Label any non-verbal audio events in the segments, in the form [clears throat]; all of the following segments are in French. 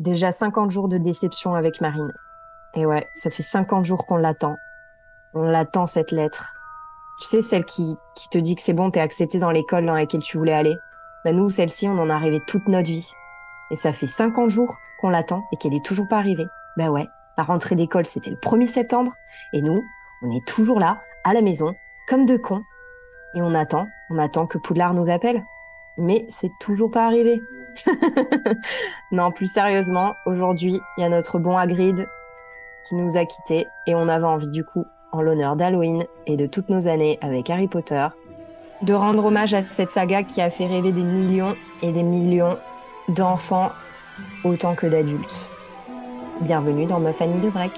Déjà 50 jours de déception avec Marine. Et ouais, ça fait 50 jours qu'on l'attend. On l'attend, cette lettre. Tu sais, celle qui, qui te dit que c'est bon, t'es accepté dans l'école dans laquelle tu voulais aller. Bah nous, celle-ci, on en a rêvé toute notre vie. Et ça fait 50 jours qu'on l'attend et qu'elle est toujours pas arrivée. Bah ouais, la rentrée d'école, c'était le 1er septembre. Et nous, on est toujours là, à la maison, comme deux cons. Et on attend, on attend que Poudlard nous appelle. Mais c'est toujours pas arrivé. [laughs] non, plus sérieusement, aujourd'hui, il y a notre bon Hagrid qui nous a quittés et on avait envie du coup, en l'honneur d'Halloween et de toutes nos années avec Harry Potter, de rendre hommage à cette saga qui a fait rêver des millions et des millions d'enfants autant que d'adultes. Bienvenue dans ma famille de Break.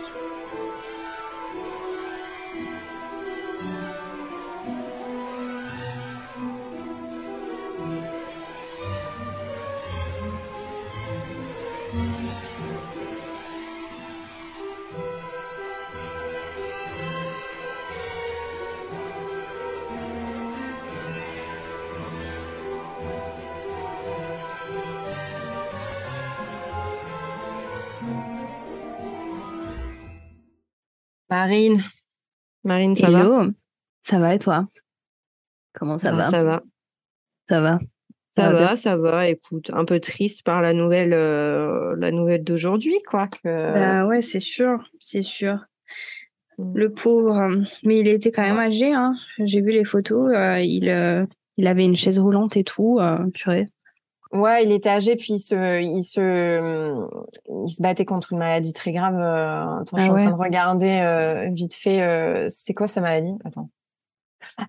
Marine. Marine, ça va Ça va et toi? Comment ça va? Ça va. Ça va. Ça, va, ça va. Écoute, un peu triste par la nouvelle, euh, la nouvelle d'aujourd'hui, quoi. Que... Bah ouais, c'est sûr, c'est sûr. Mm. Le pauvre, mais il était quand même âgé. Hein. J'ai vu les photos. Euh, il, euh, il avait une chaise roulante et tout. purée. Ouais, il était âgé, puis il se, il se, il se battait contre une maladie très grave. attends, je suis ah en train de regarder vite fait. C'était quoi sa maladie? Attends.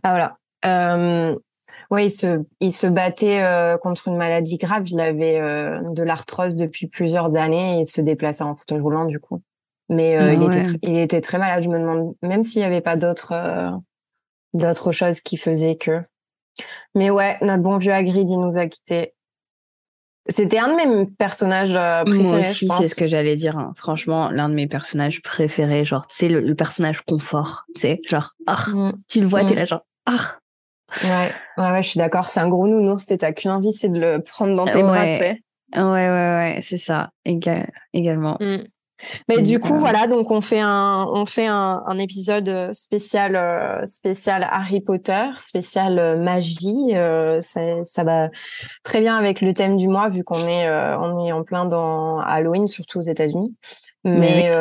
Ah voilà. Euh, ouais, il se, il se battait contre une maladie grave. Il avait de l'arthrose depuis plusieurs années et il se déplaçait en fauteuil roulant du coup. Mais ah il, était il était très malade. Je me demande même s'il n'y avait pas d'autres, d'autres choses qui faisaient que. Mais ouais, notre bon vieux Hagrid, il nous a quittés. C'était un de mes personnages euh, préférés. Moi aussi, c'est ce que j'allais dire. Hein. Franchement, l'un de mes personnages préférés, genre, c'est le, personnage confort, tu sais, genre, ah, mm. tu le vois, t'es mm. là, genre, ah. Ouais, ouais, ouais, je suis d'accord. C'est un gros nounours. T'as qu'une envie, c'est de le prendre dans tes bras, tu sais. Ouais, ouais, ouais, c'est ça, également. Mm. Mais du coup, voilà, donc on fait un, on fait un, un épisode euh, spécial, euh, spécial Harry Potter, spécial euh, magie. ça, ça, va très bien avec le thème du mois vu qu'on est, on est en plein dans Halloween, surtout aux États-Unis. Mais,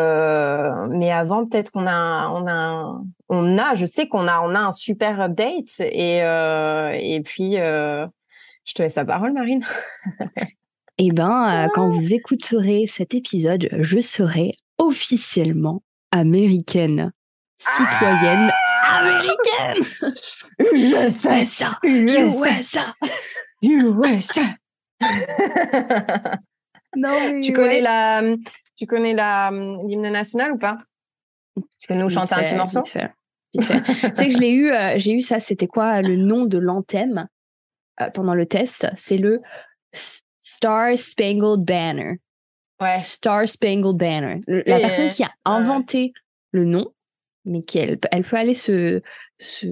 mais avant, peut-être qu'on a, on a, on a, je sais qu'on a, on a un super update et et puis. je te laisse la parole, Marine. [laughs] Eh ben, euh, quand vous écouterez cet épisode, je serai officiellement américaine, citoyenne. Ah américaine. USA, USA, USA. [laughs] non, tu connais la, tu connais la l'hymne national ou pas? Tu peux nous chanter un petit morceau? Tu sais que je l'ai eu, euh, j'ai eu ça. C'était quoi le nom de l'anthème euh, pendant le test? C'est le Star Spangled Banner. Ouais. Star Spangled Banner. La personne qui a inventé le nom, mais qui elle, elle peut aller se, se,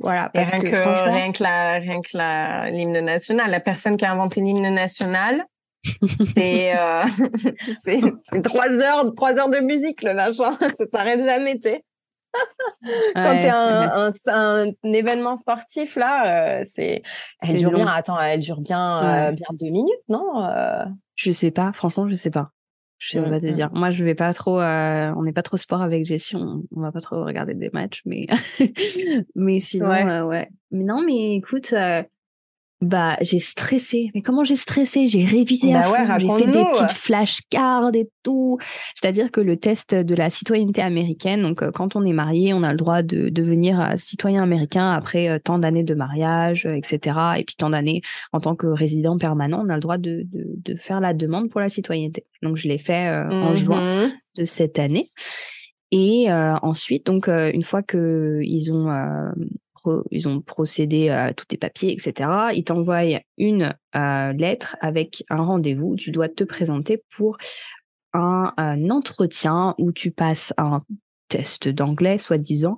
voilà. Parce rien, que, rien que la, rien que l'hymne national, la personne qui a inventé l'hymne national, [laughs] c'est euh, [laughs] c'est trois heures, trois heures de musique le machin, [laughs] ça s'arrête jamais, tu [laughs] Quand tu un, un, événement sportif, là, euh, c'est, elle dure bien. Attends, elle dure bien, euh, bien deux minutes, non euh? Je sais pas. Franchement, je sais pas. Je vais te mmh, mmh. dire. Moi, je vais pas trop. on n'est pas trop sport avec Jessie. On, on, va pas trop regarder des matchs, mais [laughs] mais sinon, ouais. ouais. Mais non, mais écoute, bah, j'ai stressé. Mais comment j'ai stressé? J'ai révisé à bah fond, j'ai fait des petites flashcards et tout. C'est-à-dire que le test de la citoyenneté américaine, donc euh, quand on est marié, on a le droit de devenir euh, citoyen américain après euh, tant d'années de mariage, etc. Et puis tant d'années en tant que résident permanent, on a le droit de, de, de faire la demande pour la citoyenneté. Donc je l'ai fait en juin mmh de cette année. Et ensuite, donc une fois que ils ont ils ont procédé à tous tes papiers, etc. Ils t'envoient une euh, lettre avec un rendez-vous. Tu dois te présenter pour un, entretien où tu passes un test d'anglais, soi-disant,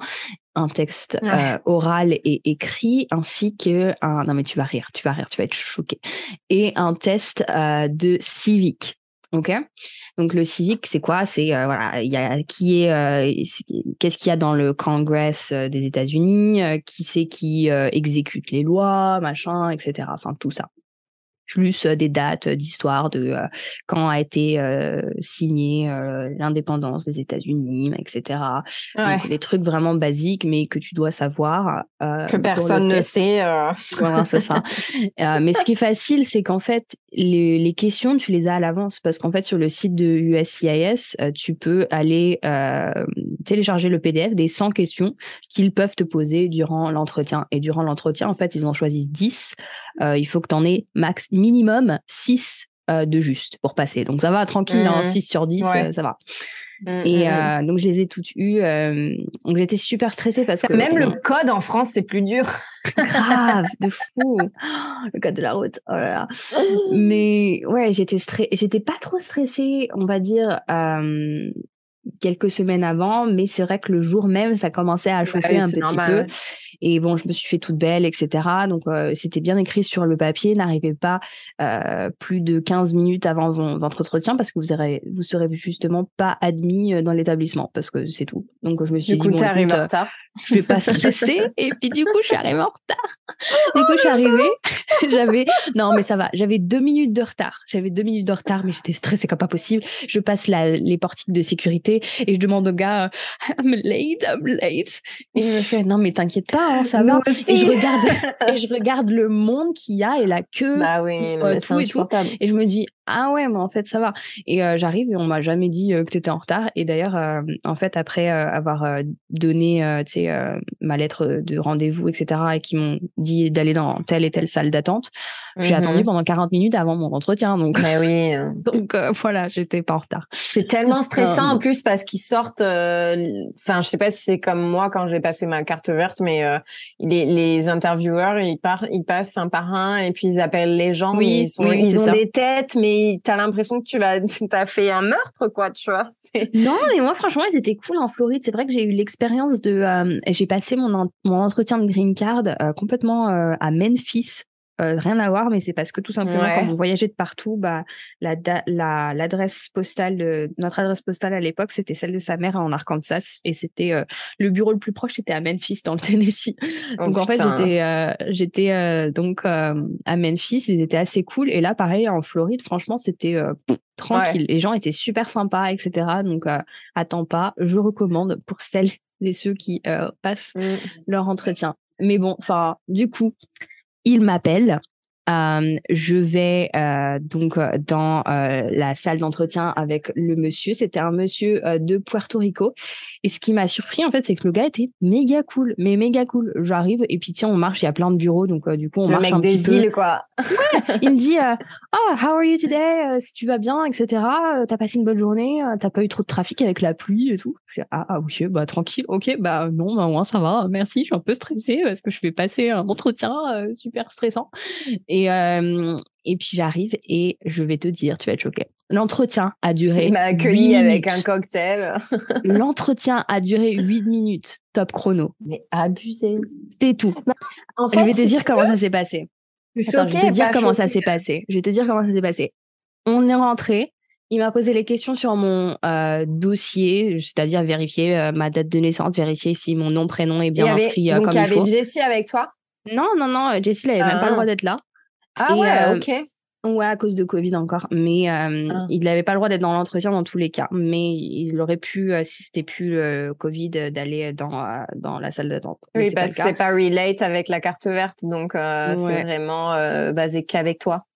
un texte euh, oral et écrit, ainsi que un... Non mais tu vas rire, tu vas rire, tu vas être choqué. Et un test euh, de civique. Ok. Donc le civique, c'est quoi? C'est voilà, il y a qui est, qu'est-ce qu'il y a dans le Congress des États-Unis, qui c'est qui exécute les lois, machin, etc. Enfin tout ça plus des dates d'histoire de quand a été signée l'indépendance des États-Unis, etc. des trucs vraiment basiques, mais que tu dois savoir. que personne ne sait. [laughs] Voilà, c'est ça. mais ce qui est facile, c'est qu'en fait, les, les, questions, tu les as à l'avance parce qu'en fait, sur le site de USCIS, tu peux aller télécharger le PDF des 100 questions qu'ils peuvent te poser durant l'entretien. Et durant l'entretien, en fait, ils en choisissent 10. Il faut que tu en aies max minimum 6 euh, de juste pour passer. Donc ça va tranquille, 6 mmh. sur 10, euh, ça va. Mmh, et mmh, euh, donc je les ai toutes eues. donc j'étais super stressée parce que même le [laughs] code en France c'est plus dur. Grave, de [laughs] fou. [gasps] le code de la route. Oh là là. Mais ouais, j'étais stressée. J'étais pas trop stressée, on va dire quelques semaines avant, mais c'est vrai que le jour même ça commençait à bah chauffer un petit peu. Et bon, je me suis fait toute belle, etc. Donc, euh, c'était bien écrit sur le papier. N'arrivez pas euh, plus de 15 minutes avant votre entretien parce que vous vous serez justement pas admis euh, dans l'établissement parce que c'est tout. Donc, je me suis du dit. Coup, bon, en retard. Je vais pas stresser. [laughs] et puis, du coup, je suis arrivée en retard. Du coup, je suis arrivée. [laughs] J'avais, non, mais ça va. J'avais deux minutes de retard. J'avais deux minutes de retard, mais j'étais stressée comme pas possible. Je passe la, les portiques de sécurité et je demande au gars, I'm late, I'm late. Et il me fait, non, mais t'inquiète pas, Hein, ça va. Et je regarde, [laughs] et je regarde le monde qu'il y a et la queue. Bah oui, euh, tout et tout. Et je me dis, ah ouais, mais en fait, ça va. Et euh, j'arrive et on m'a jamais dit euh, que tu étais en retard. Et d'ailleurs, en fait, après avoir donné, ma lettre de rendez-vous, etc., et qui m'ont dit d'aller dans telle et telle salle d'attente, j'ai mmh attendu pendant 40 minutes avant mon entretien. Donc, mais oui. [laughs] donc voilà, j'étais pas en retard. C'est tellement stressant en plus parce qu'ils sortent. Enfin, je sais pas si c'est comme moi quand j'ai passé ma carte verte, mais les, les intervieweurs, ils, partent, ils passent un par un et puis ils appellent les gens. Oui, ils, sont, ils ont des têtes, mais tu as l'impression que tu as [laughs] fait un meurtre, quoi, tu vois. [laughs] Non, mais moi, franchement, ils étaient cool en Floride. C'est vrai que j'ai eu l'expérience de. Euh, j'ai passé mon, mon entretien de green card euh, complètement euh, à Memphis euh, rien à voir, mais c'est parce que tout simplement, quand vous voyagez de partout, bah, la, la, l'adresse postale de notre adresse postale à l'époque, c'était celle de sa mère en Arkansas, et c'était euh, le bureau le plus proche, c'était à Memphis, dans le [laughs] Tennessee. Oh, donc en fait, j'étais, euh, j'étais donc à Memphis, ils étaient assez cool, et là, pareil, en Floride, franchement, c'était tranquille. Les gens étaient super sympas, etc. Donc, attends pas, je recommande pour celles et ceux qui passent mmh. leur entretien. Mais bon, enfin, du coup, il m'appelle. Euh, je vais euh, donc euh, dans la salle d'entretien avec le monsieur. C'était un monsieur de Puerto Rico. Et ce qui m'a surpris, en fait, c'est que le gars était méga cool, mais méga cool. J'arrive et puis tiens, on marche. Il y a plein de bureaux, donc du coup, on marche mec un des petit îles, quoi. il me dit, [laughs] oh, how are you today? si tu vas bien, etc. T'as passé une bonne journée? T'as pas eu trop de trafic avec la pluie et tout? ah, ah ok, bah tranquille. Ok, bah non, bah moi ça va. Merci. Je suis un peu stressée parce que je vais passer un entretien super stressant. Et, euh, et puis j'arrive et je vais te dire, tu vas être choqué. L'entretien a duré. Il m'a accueilli avec un cocktail. L'entretien a duré 8 minutes, top chrono. Mais abusé. C'était tout. Bah, en fait, je vais te dire comment ça s'est passé. je vais te dire comment ça s'est passé. Je vais te dire comment ça s'est passé. On est rentré. Il m'a posé les questions sur mon euh, dossier, c'est-à-dire vérifier euh, ma date de naissance, vérifier si mon nom, prénom est bien inscrit donc comme il faut. Donc, il y avait Jessie avec toi? Non, non, non. Jessie n'avait même pas le ah. droit d'être là. Ah ouais, euh, ok. Ouais, à cause de Covid encore. Mais euh, ah. il n'avait pas le droit d'être dans l'entretien dans tous les cas. Mais il aurait pu, euh, si c'était plus le Covid, d'aller dans, dans la salle d'attente. Oui, parce que c'est pas relate avec la carte verte. Donc, c'est vraiment basé qu'avec toi.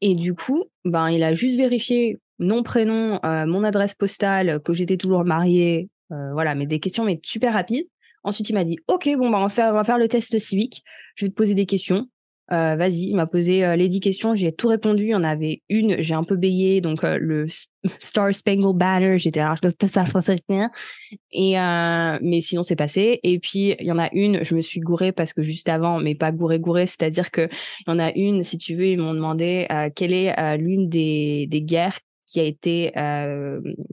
Et du coup, ben, il a juste vérifié nom, prénom, mon adresse postale, que j'étais toujours mariée. voilà, mais des questions mais super rapides. Ensuite, il m'a dit, OK, bon, ben, on, va faire, on va faire le test civique. Je vais te poser des questions. Euh, vas-y, il m'a posé euh, les dix questions, j'ai tout répondu. Il y en avait une, j'ai un peu bégué, donc euh, le Star Spangled Banner, j'étais là, je dois pas faire Et mais sinon c'est passé. Et puis il y en a une, je me suis gourée parce que juste avant, mais pas gourée gourée, c'est-à-dire que il y en a une, si tu veux, ils m'ont demandé quelle est l'une des, des guerres qui a été,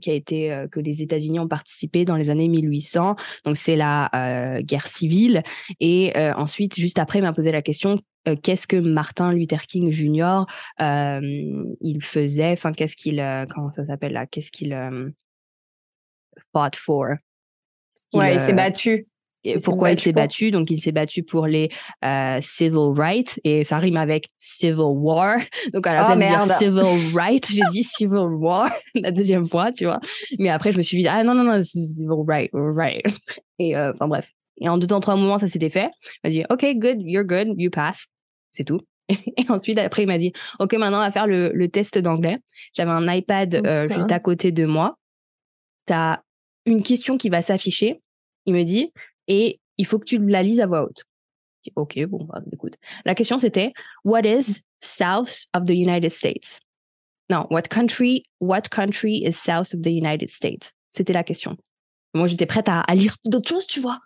qui a été que les États-Unis ont participé dans les années 1800. Donc c'est la guerre civile. Et ensuite, juste après, il m'a posé la question qu'est-ce que Martin Luther King Jr. il faisait, enfin qu'est-ce qu'il, comment ça s'appelle là, qu'est-ce qu'il fought for? ouais, il s'est battu pourquoi il s'est battu? Donc, il s'est battu pour les euh, civil rights et ça rime avec civil war. [laughs] Donc, à la oh, place de dire civil [laughs] rights, j'ai dit civil war [laughs] la deuxième fois, tu vois. Mais après, je me suis dit, ah non, non, non, civil right, right. Et euh, enfin, bref. Et en deux temps, trois moments, ça s'était fait. Il m'a dit, OK, good, you're good, you pass. C'est tout. Et ensuite, après, il m'a dit, OK, maintenant, on va faire le, le test d'anglais. J'avais un iPad euh, juste à côté de moi. Tu as une question qui va s'afficher. Il me dit, et il faut que tu la lises à voix haute. Ok, bon, bah, écoute. La question c'était What is south of the United States? Non, what country, what country is south of the United States? C'était la question. Moi, j'étais prête à, lire d'autres choses, tu vois.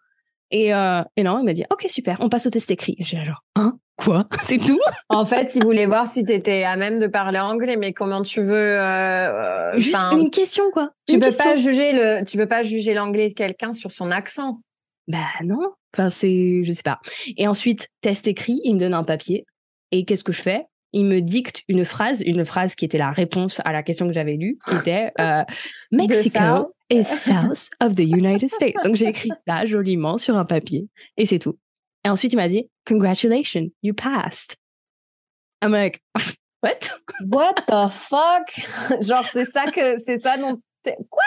Et, euh, et non, il m'a dit Ok, super, on passe au test écrit. J'ai genre Hein Quoi? [laughs] C'est tout? En fait, il voulait voir si tu étais à même de parler anglais, mais comment tu veux. Euh, Juste une question, quoi. Tu peux pas juger le, tu peux pas juger l'anglais de quelqu'un sur son accent. Bah non, enfin c'est, je sais pas. Et ensuite, test écrit, il me donne un papier. Et qu'est-ce que je fais? Il me dicte une phrase, une phrase qui était la réponse à la question que j'avais lue, qui était [laughs] euh, Mexico is south of the United States. Donc j'ai écrit là joliment sur un papier et c'est tout. Et ensuite il m'a dit Congratulations, you passed. I'm like [laughs] What? What the fuck? [laughs] Genre c'est ça que c'est ça dont quoi?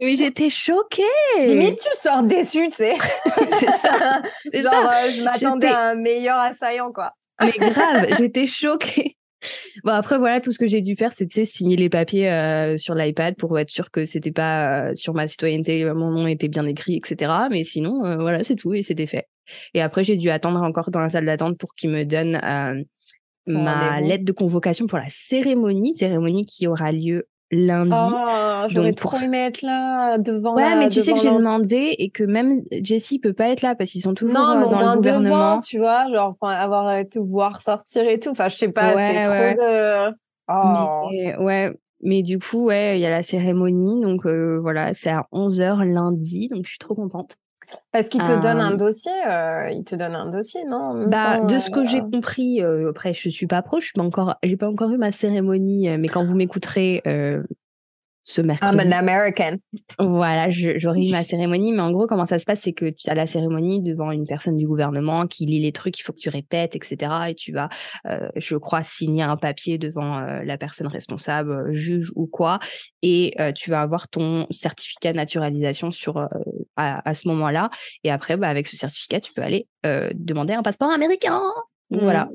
Mais j'étais choquée. Limite, tu sors déçue, tu sais. [laughs] c'est ça. [laughs] Genre, euh, je m'attendais à un meilleur assaillant, quoi. Mais grave, j'étais choquée. [laughs] Bon après voilà tout ce que j'ai dû faire c'est signer les papiers euh, sur l'iPad pour être sûr que c'était pas euh, sur ma citoyenneté mon nom était bien écrit etc mais sinon voilà c'est tout et c'était fait et après j'ai dû attendre encore dans la salle d'attente pour qu'ils me donnent ma lettre de convocation pour la cérémonie cérémonie qui aura lieu lundi. Oh, j'aurais trop aimé être là devant. Ouais, mais tu sais que j'ai demandé et que même Jessie peut pas être là parce qu'ils sont toujours non, euh, dans le gouvernement. tu vois, genre avoir te voir sortir et tout. Enfin, je sais pas, c'est trop de. Oh. Mais, ouais, mais du coup, ouais, il y a la cérémonie, donc euh, voilà, c'est à 11h lundi, donc je suis trop contente. Parce qu'il te donne un dossier, euh, il te donne un dossier, non Bah, de ce que j'ai compris, euh, après je suis pas proche, je n'ai encore, j'ai pas encore eu ma cérémonie, euh, mais quand vous m'écouterez, ce mercredi. I'm an American. Voilà, j'aurai ma [laughs] cérémonie, mais en gros, comment ça se passe, c'est que tu as la cérémonie devant une personne du gouvernement qui lit les trucs, il faut que tu répètes, etc. Et tu vas, euh, je crois, signer un papier devant euh, la personne responsable, euh, juge ou quoi, et tu vas avoir ton certificat de naturalisation sur à, ce moment-là. Et après, bah, avec ce certificat, tu peux aller demander un passeport américain. Voilà.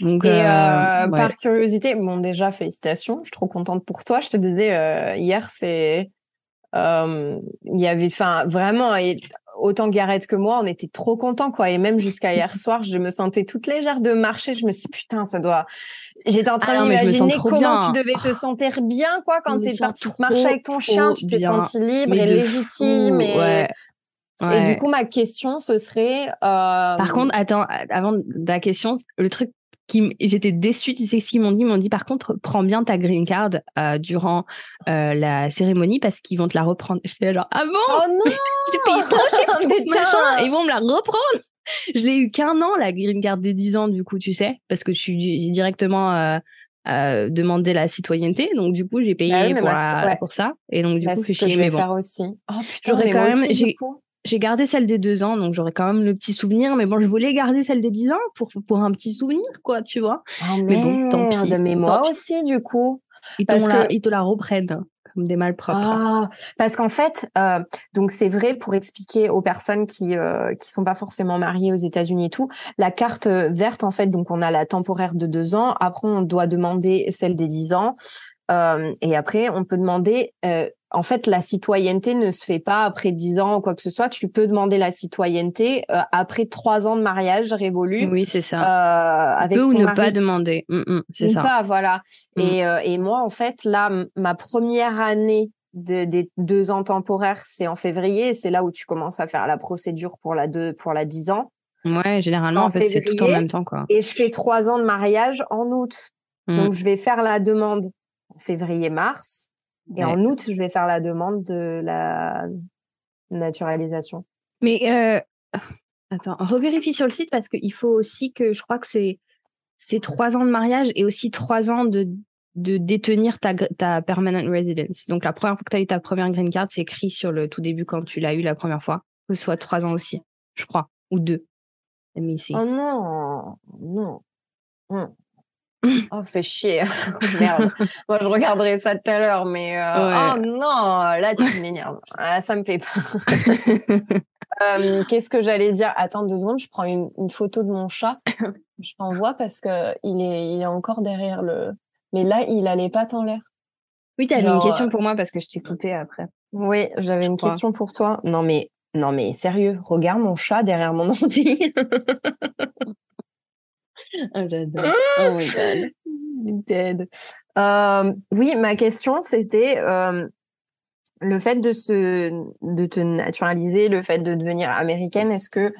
Donc, et euh, euh, par curiosité, bon déjà félicitations, je suis trop contente pour toi. Je te disais euh, hier, c'est il y avait, enfin vraiment, et autant Gareth que moi, on était trop contents quoi. Et même jusqu'à hier [laughs] soir, je me sentais toute légère de marcher. Je me suis dit, putain, ça doit. J'étais en train ah d'imaginer comment tu devais te [gasps] sentir bien quoi quand tu es partie marcher avec ton chien. Tu t'es senti libre et légitime. et... Et du coup, ma question, ce serait. Par contre, attends, avant la question, le truc qui j'étais déçue, tu sais ce qu'ils m'ont dit? Ils m'ont dit par contre, prends bien ta green card euh, durant euh, la cérémonie parce qu'ils vont te la reprendre. J'étais genre, ah bon? Oh non! [laughs] J'ai payé trop cher [laughs] pour ce machin ils vont me la reprendre. Je l'ai eu qu'un an, la green card des 10 ans, du coup, tu sais, parce que je suis j'ai directement. Euh, euh, demandé la citoyenneté. Donc du coup j'ai payé bah pour, ça. Et donc du bah, coup c'est ce que je vais faire aussi. Oh j'aurais quand même j'ai gardé celle des deux ans, donc j'aurais quand même le petit souvenir. Mais bon, je voulais garder celle des dix ans pour, pour un petit souvenir, quoi, tu vois. Oh, mais bon, tant pis. Mais moi aussi, du coup. Ils, parce que... ils te la reprennent comme des malpropres. Ah, parce qu'en fait, euh, donc c'est vrai pour expliquer aux personnes qui euh, qui sont pas forcément mariées aux États-Unis et tout, la carte verte en fait, donc on a la temporaire de deux ans. Après, on doit demander celle des dix ans. Euh, et après, on peut demander euh, en fait, la citoyenneté ne se fait pas après 10 ans ou quoi que ce soit. Tu peux demander la citoyenneté euh, après trois ans de mariage révolu. Oui, c'est ça. Euh, avec peut ou ne pas demander. Mm, mm, c'est ça. Pas, voilà. Mm. Et, euh, et moi, en fait, là, ma première année de, des deux ans temporaires, c'est en février. C'est là où tu commences à faire la procédure pour la deux, pour la 10 ans. Ouais, généralement, en, fait, c'est tout en même temps, quoi. Et je fais trois ans de mariage en août. Donc, je vais faire la demande février-mars. Et en août, je vais faire la demande de la naturalisation. Mais euh, attends, revérifie sur le site parce qu'il faut aussi que je crois que c'est c'est trois ans de mariage et aussi trois ans de, de détenir ta, ta permanent residence. Donc la première fois que tu as eu ta première green card, c'est écrit sur le tout début quand tu l'as eu la première fois. Que ce soit trois ans aussi, je crois, ou deux. Oh non, non. Hum. [laughs] Oh, fait chier. [laughs] Merde. Moi, je regarderai ça tout à l'heure, mais euh, oh non, là, tu [laughs] m'énerves. Ah, ça me plaît pas. Euh, qu'est-ce que j'allais dire? Attends deux secondes, je prends une, photo de mon chat. Je t'envoie parce que il est, il est encore derrière le. Mais là, il a les pattes en l'air. Oui, tu avais une question pour moi parce que je t'ai coupé après. Oui, j'avais une question pour toi. Non, mais non, mais sérieux, regarde mon chat derrière mon ordi. Oh, j'adore. Oh my god. [laughs] Dead. Euh, oui, ma question, c'était euh, le fait de, se, de te naturaliser, le fait de devenir américaine. Est-ce que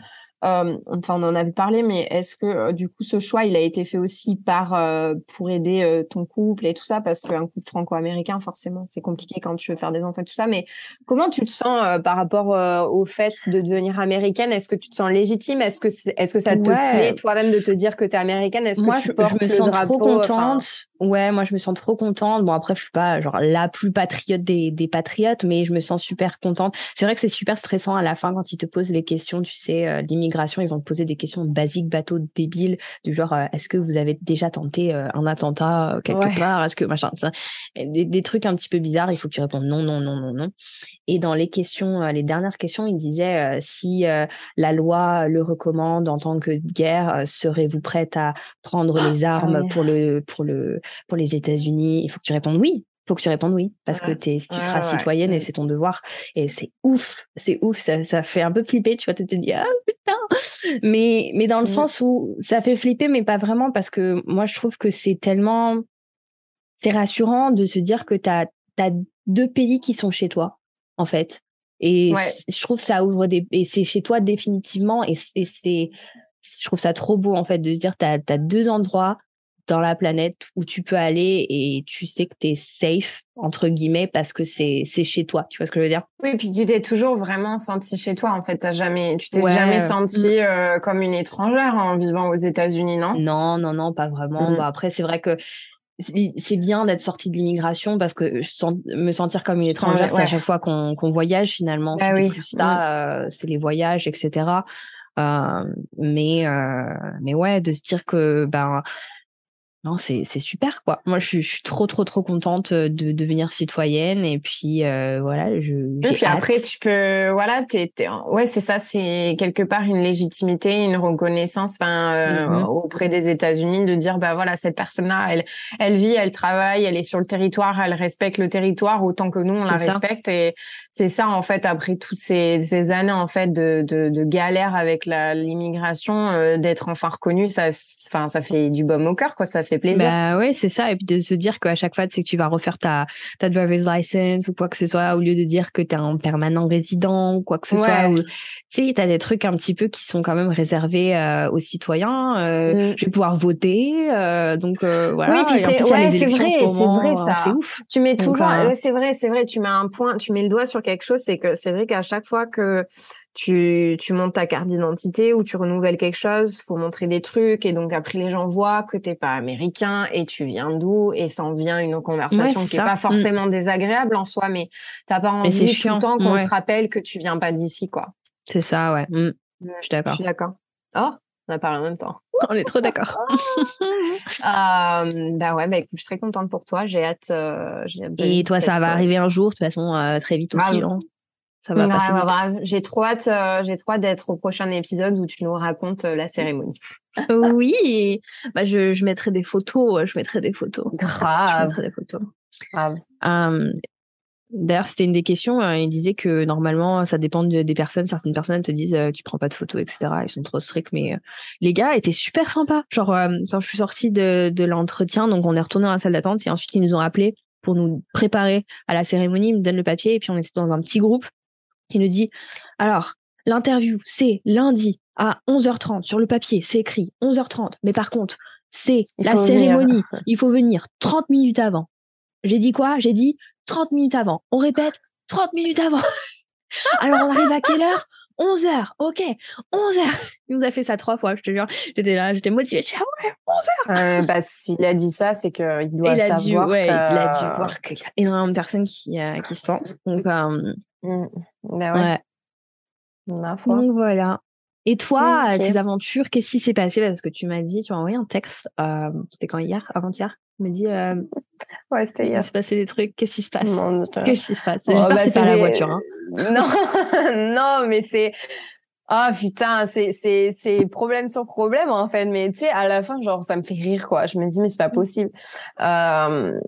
euh, enfin, on en avait parlé, mais est-ce que euh, du coup ce choix il a été fait aussi par euh, pour aider ton couple et tout ça? Parce qu'un couple franco-américain forcément c'est compliqué quand tu veux faire des enfants et tout ça. Mais comment tu te sens par rapport au fait de devenir américaine? Est-ce que tu te sens légitime? Est-ce que est-ce que ça te plaît toi-même de te dire que tu es américaine? Est-ce que tu portes je me sens trop contente. Ouais, moi je me sens trop contente. Bon après je suis pas genre la plus patriote des, des patriotes, mais je me sens super contente. C'est vrai que c'est super stressant à la fin quand ils te posent les questions, tu sais, euh, l'immigration, ils vont te poser des questions basiques, bateaux débiles, du genre euh, est-ce que vous avez déjà tenté euh, un attentat quelque part? Est-ce que machin, des, des, trucs un petit peu bizarres. Il faut que tu répondes non, non, non, non, non. Et dans les questions, les dernières questions, il disait si la loi le recommande en tant que guerre, serez-vous prête à prendre les ah armes pour le pour le pour les États-Unis, il faut que tu répondes oui. Faut que tu répondes oui, parce que es, tu seras citoyenne et mm. c'est ton devoir. Et c'est ouf, c'est ouf, ça, ça fait un peu flipper, tu vois, tu te dis, ah putain. Mais, mais dans le mm. sens où ça fait flipper, mais pas vraiment, parce que moi, je trouve que c'est tellement, c'est rassurant de se dire que tu as, as deux pays qui sont chez toi, en fait. Et je trouve ça ouvre des, et c'est chez toi définitivement, et, et c'est, je trouve ça trop beau, en fait, de se dire, tu as, as deux endroits dans la planète où tu peux aller et tu sais que tu es safe entre guillemets parce que c'est c'est chez toi. Tu vois ce que je veux dire? Oui puis tu t'es toujours vraiment senti chez toi en fait. T'as jamais tu t'es jamais senti mm. euh, comme une étrangère en vivant aux États-Unis non? Non non non pas vraiment. Mm. bah, après c'est vrai que c'est bien d'être sorti de l'immigration parce que me sentir comme une étrangère c'est à chaque fois qu'on qu'on voyage finalement. Bah oui. plus mm. euh, c'est les voyages etc euh, mais euh, mais ouais de se dire que ben non, c'est super quoi. Moi, je suis, trop trop trop contente de devenir citoyenne et puis voilà. Je, et puis après, tu peux voilà, t'es, ouais, c'est ça, c'est quelque part une légitimité, une reconnaissance, enfin mmh auprès des États-Unis de dire bah voilà, cette personne-là, elle elle vit, elle travaille, elle est sur le territoire, elle respecte le territoire autant que nous on la respecte et c'est ça en fait après toutes ces, ces années en fait de, de, de galère avec l'immigration, d'être enfin reconnu, ça, enfin ça fait du baume au cœur quoi, ça fait plaisir. Bah ouais, c'est ça. Et puis de se dire qu'à chaque fois, tu sais que tu vas refaire ta, ta driver's license ou quoi que ce soit, au lieu de dire que tu es un permanent résident ou quoi que ce soit. tu sais, tu as des trucs un petit peu qui sont quand même réservés euh, aux citoyens. Euh, mm. Je vais pouvoir voter. Euh, donc voilà. Oui, puis c'est ouais, c'est vrai, c'est vrai ça. C'est ouf. Tu mets toujours, c'est vrai, c'est vrai, tu mets un point, tu mets le doigt sur quelque chose, c'est que c'est vrai qu'à chaque fois que tu, tu montes ta carte d'identité ou tu renouvelles quelque chose, faut montrer des trucs et donc après les gens voient que t'es pas américain et tu viens d'où et ça en vient une conversation qui est pas mm. forcément désagréable en soi, mais t'as pas envie tout le temps qu'on te rappelle que tu viens pas d'ici quoi. C'est ça, ouais. Mm. Je suis d'accord. Je suis d'accord. Oh, on a parlé en même temps. [laughs] On est trop d'accord. [laughs] euh, bah ouais, bah écoute, je suis très contente pour toi. J'ai hâte. Euh, hâte et toi, ça va arriver un jour, de toute façon, euh, très vite aussi. Hein. Ça va J'ai trop hâte, euh, j'ai trop d'être au prochain épisode où tu nous racontes euh, la cérémonie. [laughs] oui, bah je, je mettrai des photos, je mettrai des photos. Grave. Je mettrai des photos. Grave. D'ailleurs, c'était une des questions. Hein, il disait que normalement, ça dépend des personnes. Certaines personnes te disent tu prends pas de photos, etc. Ils sont trop stricts, mais les gars étaient super sympas. Genre quand je suis sortie de, de l'entretien, donc on est retourné dans la salle d'attente et ensuite ils nous ont appelés pour nous préparer à la cérémonie. Ils me donnent le papier et puis on était dans un petit groupe il nous dit, alors, l'interview, c'est lundi à 11h30 sur le papier, c'est écrit 11h30. Mais par contre, c'est la cérémonie. [laughs] Il faut venir 30 minutes avant. J'ai dit quoi? J'ai dit 30 minutes avant. On répète 30 minutes avant. [laughs] Alors, on arrive à quelle heure? 11 heures, ok, 11 heures. Il nous a fait ça trois fois, je te jure. J'étais là, j'étais motivée. Je 11 heures. Euh, bah, s'il a dit ça, c'est qu'il doit il a savoir. Dû, ouais, Il a dû voir qu'il y a énormément de personnes qui, euh, qui se plantent. Donc, euh, mmh. Bah ouais. Ma foi. Donc voilà. Et toi, tes aventures, qu'est-ce qui s'est passé? Parce que tu m'as dit, tu m'as envoyé un texte, c'était quand hier? Avant-hier? Tu m'as dit, ouais, c'était hier. Il s'est passé des trucs, qu'est-ce qui se passe? Qu'est-ce qui se passe? J'espère bah, que c'est pas la voiture. Hein. [laughs] Non, [laughs] non, mais c'est ah putain, c'est c'est c'est problème sur problème en fait, mais tu sais à la fin genre ça me fait rire quoi. Je me dis mais c'est pas possible. Euh,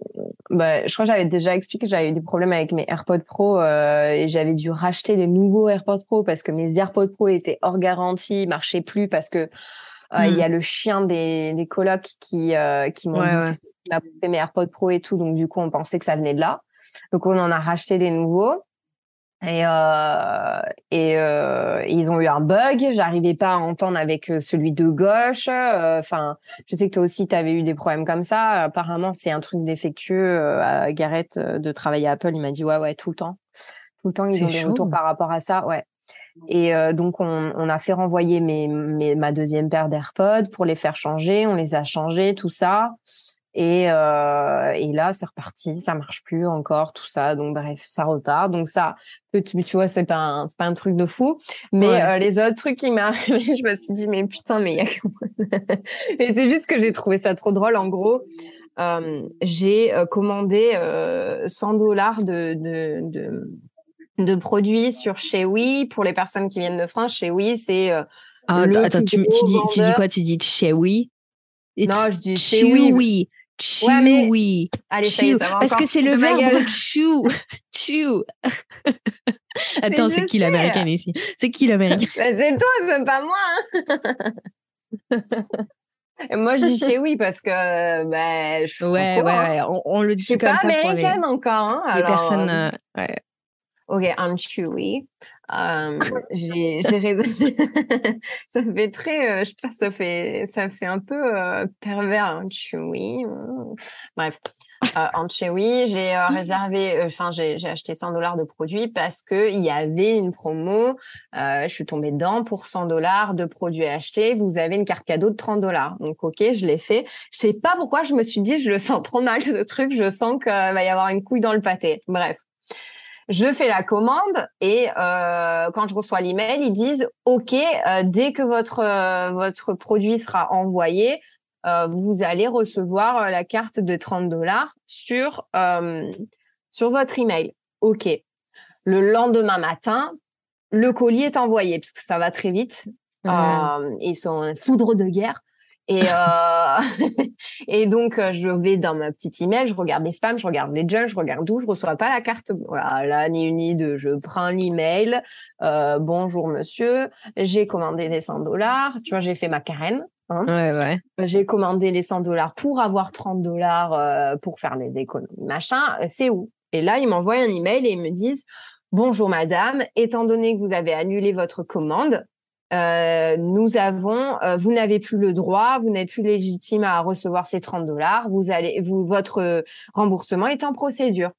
bah, je crois que j'avais déjà expliqué que j'avais eu des problèmes avec mes AirPods Pro euh, et j'avais dû racheter des nouveaux AirPods Pro parce que mes AirPods Pro étaient hors garantie, marchaient plus parce que euh, il y a hmm. le chien des des colocs qui euh, qui m'ont ouais, mes AirPods Pro et tout, donc du coup on pensait que ça venait de là. Donc on en a racheté des nouveaux. Et, euh, et euh, ils ont eu un bug. J'arrivais pas à entendre avec euh, celui de gauche. Euh, enfin, je sais que toi aussi, tu avais eu des problèmes comme ça. Apparemment, c'est un truc défectueux. à Gareth de travailler à Apple, il m'a dit ouais, ouais, tout le temps, tout le temps, ils ont des retours par rapport à ça. Ouais. Et donc, on, on, a fait renvoyer mes, mes, ma deuxième paire d'AirPods pour les faire changer. On les a changés, tout ça. Et, euh, et là, c'est reparti, ça marche plus encore, tout ça. Donc bref, ça repart. Donc ça, tu, vois, c'est pas un, pas un truc de fou. Mais euh, les autres trucs qui m'arrivaient, [laughs] je me suis dit mais putain, mais il y a Et [laughs] c'est juste que j'ai trouvé ça trop drôle. En gros, euh, j'ai euh, commandé 100 dollars de, de, de, de produits sur Chewy pour les personnes qui viennent de France. Chewy, c'est ah, attends, tu, tu, dis, tu dis quoi? Tu dis Chewy non, je dis Chewy. Chewy. Allez, chew. Parce que c'est le verbe chew. [laughs] chew. [laughs] Attends, c'est qui l'américaine ici? C'est qui l'américaine? [laughs] C'est toi, c'est pas moi. Hein. Et moi, je dis chez oui parce que bah, je ouais, ouais, ouais, on, on le dit comme pas ça. C'est pas américaine encore. Hein, les personnes. Euh, ouais. Ok, I'm chewy. Euh, j'ai [laughs] ça fait très euh, je sais pas ça fait ça fait un peu euh, pervers hein, chewy. Bref. Euh, en chewy j'ai euh, réservé enfin j'ai acheté 100 dollars de produits parce que il y avait une promo je suis tombée dedans pour 100 dollars de produits achetés. Vous avez une carte cadeau de 30 dollars. Donc ok je l'ai fait. Je sais pas pourquoi je me suis dit je le sens trop mal ce truc. Je sens qu'il va y avoir une couille dans le pâté. Bref je fais la commande et euh, quand je reçois l'email, ils disent OK, euh, dès que votre euh, votre produit sera envoyé, euh, vous allez recevoir la carte de 30 dollars sur sur votre email. OK. Le lendemain matin, le colis est envoyé parce que ça va très vite. ils sont foudre de guerre. Et, euh... [laughs] et donc, euh, je vais dans ma petite email, je regarde les spams, je regarde les junk, je regarde où, je reçois pas la carte. Voilà, là, ni une ni deux. Je prends l'email. Euh, bonjour, monsieur. J'ai commandé les 100 dollars. Tu vois, j'ai fait ma carène. Hein. Ouais, ouais. J'ai commandé les 100 dollars pour avoir 30 dollars euh, pour faire les économies. Machin, c'est où? Et là, ils m'envoient un email et ils me disent Bonjour madame, étant donné que vous avez annulé votre commande, euh, nous avons, euh, vous n'avez plus le droit, vous n'êtes plus légitime à recevoir ces 30 dollars. Votre remboursement est en procédure.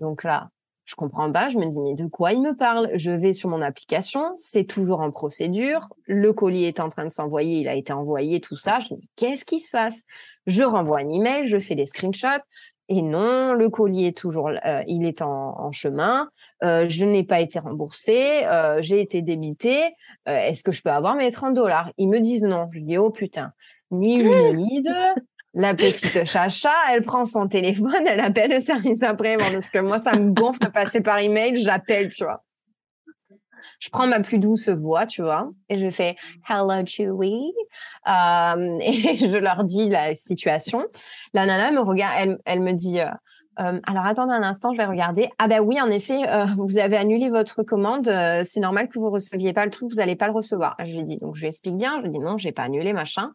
Donc là, je comprends pas. Je me dis mais de quoi il me parle? Je vais sur mon application, c'est toujours en procédure. Le colis est en train de s'envoyer, il a été envoyé, tout ça. Je me dis qu'est-ce qui se passe? Je renvoie un email, je fais des screenshots. Et non, le colis est toujours, euh, il est en, en chemin. Euh, je n'ai pas été remboursée, euh, j'ai été débitée. Euh, est-ce que je peux avoir mes 30 dollars? Ils me disent non. Je dis oh putain, ni une ni deux. La petite chacha, elle prend son téléphone, elle appelle le service après parce que moi ça me gonfle de passer par email, j'appelle, tu vois je prends ma plus douce voix, tu vois, et je fais Hello Chewy, euh, [laughs] et je leur dis la situation. La nana me regarde, elle, elle me dit. Euh, euh, alors attendez un instant, je vais regarder. Ah ben oui, en effet, euh, vous avez annulé votre commande. Euh, c'est normal que vous receviez pas le truc, vous n'allez pas le recevoir. Je lui dis donc je lui explique bien. Je lui dis non, j'ai pas annulé machin.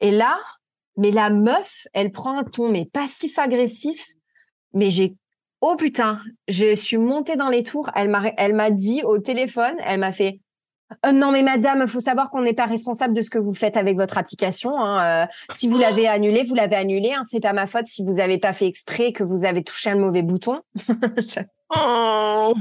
Et là, mais la meuf, elle prend un ton mais passif agressif. Mais j'ai Oh putain, je suis montée dans les tours. Elle m'a, dit au téléphone, elle m'a fait Euh, non, mais madame, il faut savoir qu'on n'est pas responsable de ce que vous faites avec votre application. Hein. Euh, si vous l'avez annulé, vous l'avez annulé. Hein. C'est pas ma faute si vous n'avez pas fait exprès que vous avez touché un mauvais bouton. [laughs] oh.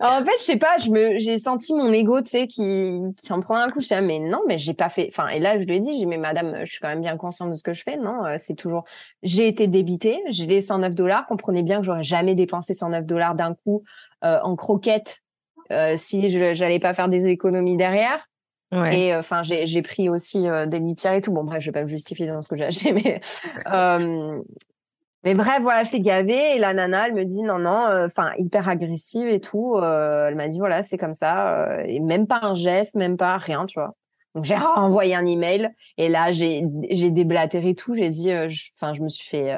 En fait, je sais pas, je me, j'ai senti mon ego, tu sais, qui, qui en prenait un coup. Je disais, mais non, mais j'ai pas fait. Enfin, et là, je lui ai dit, j'ai mais madame, je suis quand même bien consciente de ce que je fais. Non, euh, c'est toujours. J'ai été débitée, j'ai les 109 dollars. Comprenez bien que j'aurais jamais dépensé 109 dollars d'un coup en croquettes euh, si je j'allais pas faire des économies derrière. Ouais. Et euh, enfin, j'ai pris aussi euh, des litières et tout. Bon, bref, je vais pas me justifier dans ce que j'ai acheté, mais mais bref, voilà, j'étais gavée et la nana, elle me dit non, non, enfin hyper agressive et tout. elle m'a dit voilà, c'est comme ça et même pas un geste, même pas rien, tu vois. Donc j'ai [laughs] envoyé un email et là j'ai déblatéré tout. J'ai dit, enfin, je me suis fait,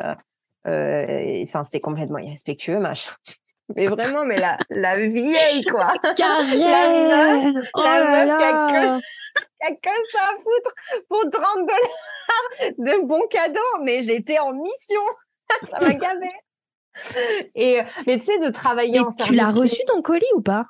enfin, c'était complètement irrespectueux, machin. [laughs] Mais vraiment, mais la, la vieille, quoi. Carré [laughs] la meuf, oh la meuf qui a, que, que ça à foutre pour 30 dollars de bons cadeaux. Mais j'étais en mission. [laughs] ça m'a gavé. Et, mais tu sais, de travailler en Tu l'as reçu ton colis ou pas?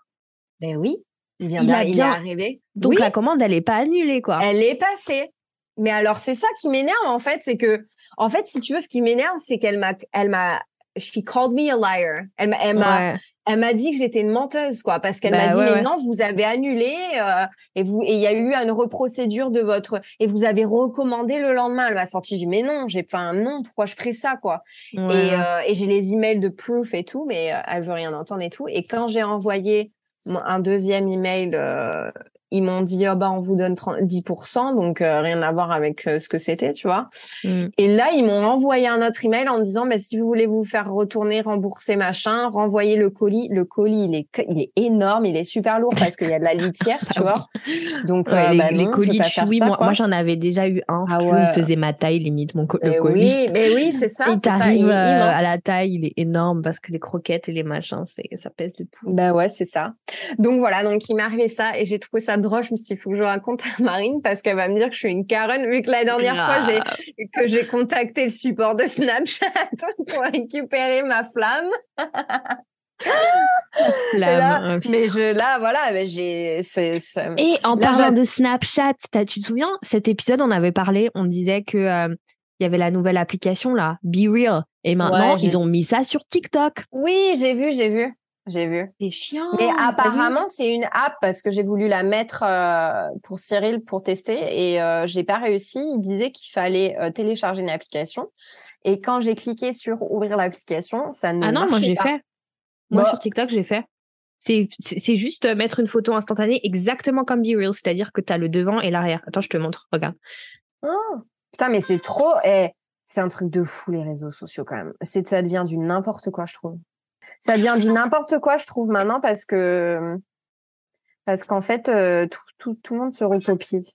Ben oui. Il, vient il, a bien... est arrivé. Donc la commande, elle n'est pas annulée, quoi. Elle est passée. Mais alors, c'est ça qui m'énerve, en fait. C'est que, en fait, si tu veux, ce qui m'énerve, c'est qu'elle m'a, elle m'a, she called me a liar. Elle, m'a, elle m'a dit que j'étais une menteuse, quoi, parce qu'elle m'a bah dit, mais non, vous avez annulé, euh, et vous, et il y a eu une reprocédure de votre, et vous avez recommandé le lendemain. Elle m'a sorti, j'ai dit, mais non, j'ai, enfin, non, pourquoi je ferais ça, quoi? Et, euh, et j'ai les emails de proof et tout, mais euh, elle veut rien entendre et tout. Et quand j'ai envoyé un deuxième email ils m'ont dit oh bah on vous donne 10%, donc euh, rien à voir avec euh, ce que c'était, tu vois. Mm. Et là ils m'ont envoyé un autre email en me disant bah si vous voulez vous faire retourner, rembourser machin, renvoyez le colis. Le colis il est il est énorme, il est super lourd parce qu'il y a de la litière, [laughs] tu vois. Donc euh, les, bah colis oui, moi, moi j'en avais déjà eu un. Ah ouais. il faisait ma taille limite mon co le colis. Oui, mais oui c'est ça. Il t'arrive à la taille, il est énorme parce que les croquettes et les machins, c'est ça pèse de tout. Bah ouais c'est ça. Donc voilà donc il m'est arrivé ça et j'ai trouvé ça drôle. Je me suis dit, il faut que je raconte à Marine parce qu'elle va me dire que je suis une Karen, vu que la dernière fois que j'ai contacté le support de Snapchat [laughs] pour récupérer ma flamme. Flamme, oh, mais je là voilà mais j'ai et en parlant de Snapchat tu te souviens cet épisode on avait parlé on disait que euh, il y avait la nouvelle application là Be Real. Et maintenant ils ont mis ça sur TikTok. Oui j'ai vu j'ai vu j'ai vu. C'est chiant. Mais apparemment, c'est une app parce que j'ai voulu la mettre euh, pour Cyril pour tester et euh, j'ai pas réussi. Il disait qu'il fallait euh, télécharger une application et quand j'ai cliqué sur ouvrir l'application, ça ne Ah non, moi j'ai fait. Moi sur TikTok, j'ai fait. C'est juste mettre une photo instantanée exactement comme Be Real, c'est-à-dire que tu as le devant et l'arrière. Attends, je te montre, regarde. Oh, putain, mais c'est trop eh, c'est un truc de fou les réseaux sociaux quand même. Ça devient du n'importe quoi, je trouve ça vient du n'importe quoi, je trouve maintenant, parce que parce qu'en fait, euh, tout, tout, tout, le monde se recopie.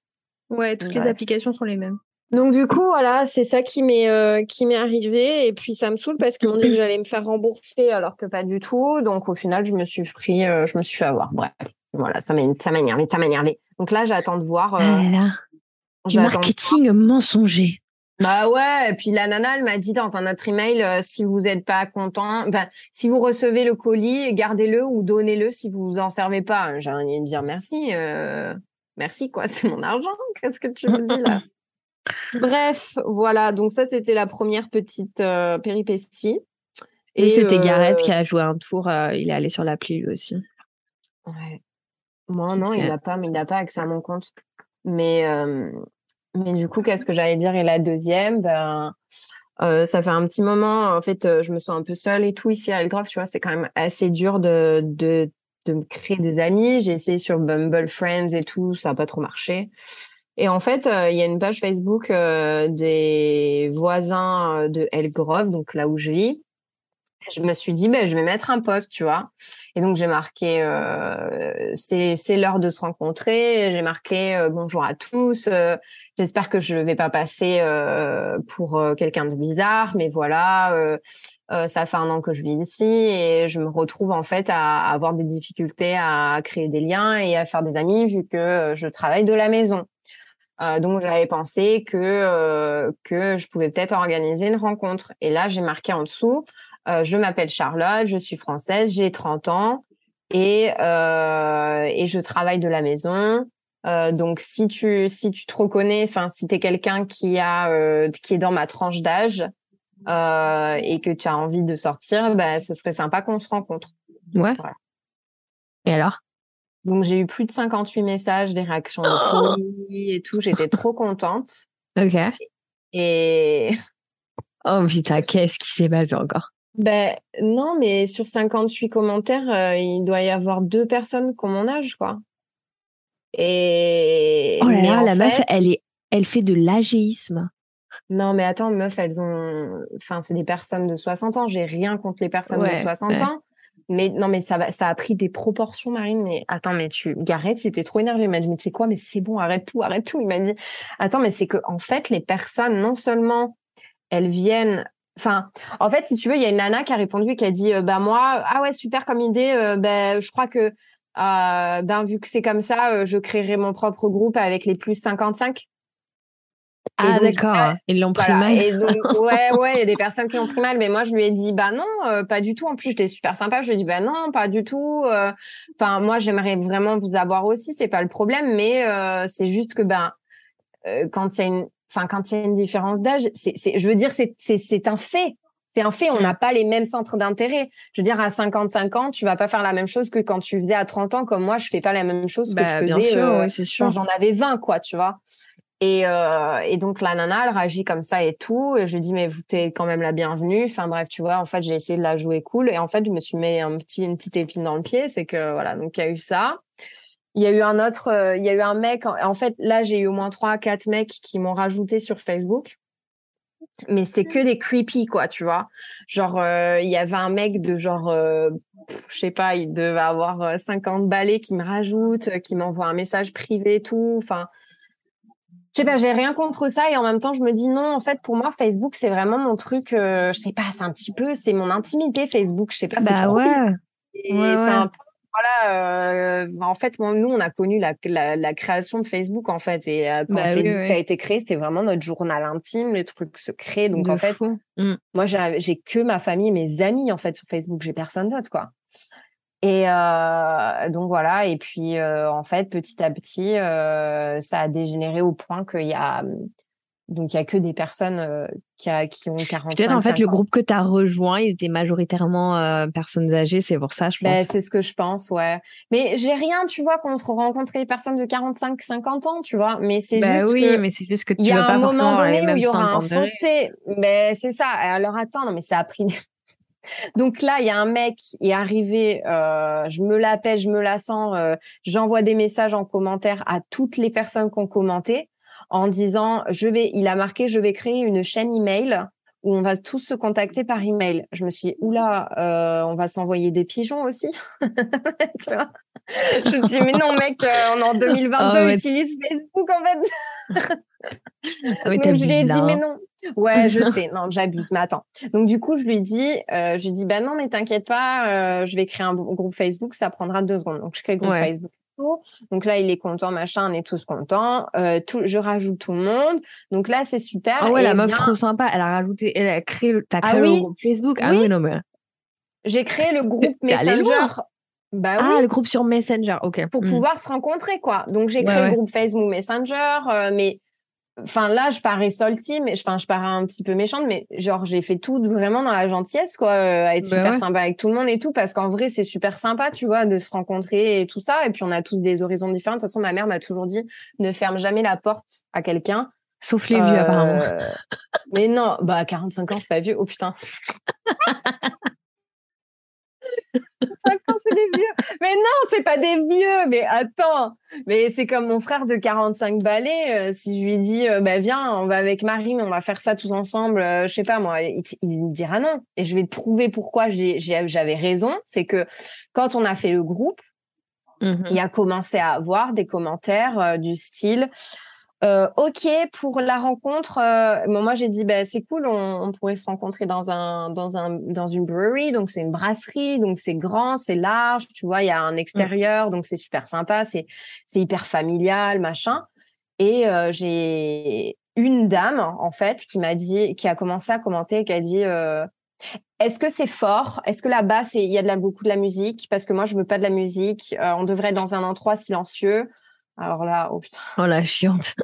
Ouais, toutes les applications sont les mêmes. Donc du coup, voilà, c'est ça qui m'est euh, qui m'est arrivé et puis ça me saoule parce qu'ils m'ont dit que j'allais me faire rembourser alors que pas du tout. Donc au final, je me suis pris, euh, je me suis fait avoir. Bref, voilà, ça m'a ça m'a énervé, ça m'a énervé. Donc là, j'attends de voir. Ah du marketing mensonger. Bah ouais, et puis la nana, elle m'a dit dans un autre email, euh, si vous n'êtes pas content, ben, si vous recevez le colis, gardez-le ou donnez-le si vous vous en servez pas. J'ai envie de dire merci, euh, merci quoi, [laughs] c'est mon argent. Qu'est-ce que tu me dis là? [laughs] Bref, voilà. Donc ça, c'était la première petite euh, péripétie. Et c'était Gareth qui a joué un tour. il est allé sur l'appli lui aussi. Ouais. Moi non, il n'a pas, mais il n'a pas accès à mon compte. Mais mais du coup, qu'est-ce que j'allais dire? Et la deuxième, ben, euh, ça fait un petit moment, en fait, euh, je me sens un peu seule et tout ici à Elgrove, tu vois, c'est quand même assez dur de, de, de me créer des amis. J'ai essayé sur Bumble Friends et tout, ça n'a pas trop marché. Et en fait, euh, il y a une page Facebook des voisins de Elgrove, donc là où je vis, je me suis dit, ben, je vais mettre un post, tu vois. Et donc, j'ai marqué, euh, c'est, l'heure de se rencontrer. J'ai marqué, euh, bonjour à tous. Euh, j'espère que je ne vais pas passer euh, pour quelqu'un de bizarre, mais voilà, ça fait un an que je vis ici et je me retrouve en fait à, avoir des difficultés à créer des liens et à faire des amis vu que je travaille de la maison. donc j'avais pensé que que je pouvais peut-être organiser une rencontre. Et là j'ai marqué en dessous euh, je m'appelle Charlotte, je suis française, j'ai 30 ans et et je travaille de la maison. donc si tu si tu te reconnais, enfin si tu es quelqu'un qui a qui est dans ma tranche d'âge et que tu as envie de sortir, bah, ce serait sympa qu'on se rencontre. Ouais. Et alors? Donc j'ai eu plus de 58 messages, des réactions de oh et tout. J'étais trop contente. Ok. Et oh putain, qu'est-ce qui s'est passé encore? Ben non, mais sur 58 commentaires, euh, il doit y avoir deux personnes ont mon âge, quoi. Et oh là là, la meuf, elle est, elle fait de l'agéisme. Non, mais attends, meuf, elles ont, enfin, c'est des personnes de 60 ans. J'ai rien contre les personnes de 60 ans. Mais non, mais ça va, ça a pris des proportions, Marine. Mais attends, mais tu, Gareth, il était trop énervé. Il m'a dit, mais tu sais quoi, mais c'est bon, arrête tout, arrête tout. Il m'a dit, attends, mais c'est que, en fait, les personnes, non seulement elles viennent, enfin, en fait, si tu veux, il y a une nana qui a répondu et qui a dit, euh, bah, moi, ah ouais, super comme idée, euh, ben, je crois que, euh, ben, vu que c'est comme ça, je créerai mon propre groupe avec les plus 55. Ah d'accord, ils l'ont pris mal. [laughs] ouais, ouais, il y a des personnes qui l'ont pris mal, mais moi je lui ai dit bah non, euh, pas du tout. En plus j'étais super sympa, je lui ai dit bah non, pas du tout. Enfin moi j'aimerais vraiment vous avoir aussi, c'est pas le problème, mais c'est juste que ben quand il y a une, enfin quand il y a une différence d'âge, c'est, je veux dire c'est un fait. C'est un fait, on n'a mmh. pas les mêmes centres d'intérêt. Je veux dire, à 55 ans, tu vas pas faire la même chose que quand tu faisais à 30 ans, comme moi, je fais pas la même chose que bah, je faisais sûr, quand j'en avais 20, quoi, tu vois. Et, euh, et, donc la nana, elle réagit comme ça et tout. Et je lui dis mais vous t'es quand même la bienvenue. Enfin bref, tu vois. En fait, j'ai essayé de la jouer cool. Et en fait, je me suis mis un petit une petite épine dans le pied. C'est que voilà. Donc il y a eu ça. Il y a eu un autre. Euh, il y a eu un mec. En, fait, là, j'ai eu au moins trois, quatre mecs qui m'ont rajouté sur Facebook. Mais c'est que des creepy quoi, tu vois. Genre euh, il y avait un mec de genre je sais pas, il devait avoir 50 balais qui me rajoute, qui m'envoie un message privé, tout. Enfin, je sais pas, j'ai rien contre ça et en même temps je me dis non, en fait pour moi Facebook c'est vraiment mon truc, euh, je sais pas, c'est un petit peu, c'est mon intimité Facebook, je sais pas. Bah trop ouais. Et ouais, c'est un peu, voilà, euh, en fait nous on a connu la, la, création de Facebook en fait. Et euh, quand bah Facebook a été créé c'était vraiment notre journal intime, les trucs secrets, donc en fait mmh. moi j'ai que ma famille, mes amis en fait sur Facebook, j'ai personne d'autre quoi. Et euh, donc voilà, et puis euh, en fait, petit à petit, euh, ça a dégénéré au point qu'il y a donc il y a que des personnes qui, a, qui ont 40 Peut-être en fait le groupe que tu as rejoint, il était majoritairement personnes âgées, c'est pour ça, je ben, pense. c'est ce que je pense, ouais. Mais j'ai rien, tu vois, contre rencontrer des personnes de 45, 50 ans, tu vois. Mais c'est bah juste oui, mais c'est juste que tu veux pas forcément les mêmes où il y aura un fossé. Mais c'est ça. Alors attends, non, mais ça a pris [laughs] donc là, il y a un mec qui est arrivé, euh, je me l'appelle, je me la sens, euh, j'envoie des messages en commentaire à toutes les personnes qui ont commenté en disant, je vais, il a marqué, je vais créer une chaîne email où on va tous se contacter par email. Je me suis dit, oula, euh, on va s'envoyer des pigeons aussi. [laughs] tu vois? Je me dis, mais non, mec, on est en [laughs] 2022, utilise Facebook en fait. Ah Donc, je lui ai dit, mais non. Ouais, je [laughs] sais. Non, j'abuse. Mais attends. Donc du coup, je lui dis, euh, je lui dis, bah non, mais t'inquiète pas, euh, je vais créer un groupe Facebook, ça prendra deux secondes. Donc je crée le groupe Facebook. Donc là, il est content, machin, on est tous contents. Euh, tout, je rajoute tout le monde. Donc là, c'est super. Ah ouais, la meuf trop sympa. Elle a rajouté, elle a créé, t'as ah créé le groupe Facebook? Ah oui, non mais. J'ai créé le [laughs] groupe Messenger. Bah ah, le groupe sur Messenger, ok. Pour hmm. pouvoir se rencontrer, quoi. Donc j'ai créé le groupe Facebook Messenger, euh, mais enfin là je parais salty mais enfin je parais un petit peu méchante mais genre j'ai fait tout vraiment dans la gentillesse quoi euh, à être bah super sympa avec tout le monde et tout parce qu'en vrai c'est super sympa tu vois de se rencontrer et tout ça. Et puis on a tous des horizons différents. De toute façon ma mère m'a toujours dit ne ferme jamais la porte à quelqu'un. Sauf les vieux apparemment. Euh, mais non bah 45 ans c'est pas vieux. Oh putain [laughs] 5 ans, c'est des vieux. Mais non, c'est pas des vieux. Mais attends. Mais c'est comme mon frère de 45 balais. Euh, si je lui dis, euh, bah, viens, on va avec Marine, on va faire ça tous ensemble, euh, je sais pas, moi, il, me dira non. Et je vais te prouver pourquoi j'avais raison. C'est que quand on a fait le groupe, mmh il a commencé à avoir des commentaires du style euh, ok pour la rencontre. Euh, moi j'ai dit bah, c'est cool, on, pourrait se rencontrer dans un dans un dans une brewery, donc c'est une brasserie, donc c'est grand, c'est large, tu vois, il y a un extérieur, donc c'est super sympa, c'est c'est hyper familial, machin. Et euh, j'ai une dame en fait qui m'a dit, qui a commencé à commenter, qui a dit Est-ce que c'est fort? Est-ce que là-bas, il y a de la, beaucoup de la musique? Parce que moi, je veux pas de la musique. Euh, on devrait être dans un endroit silencieux. Alors là, oh putain. Oh la [laughs] chiante.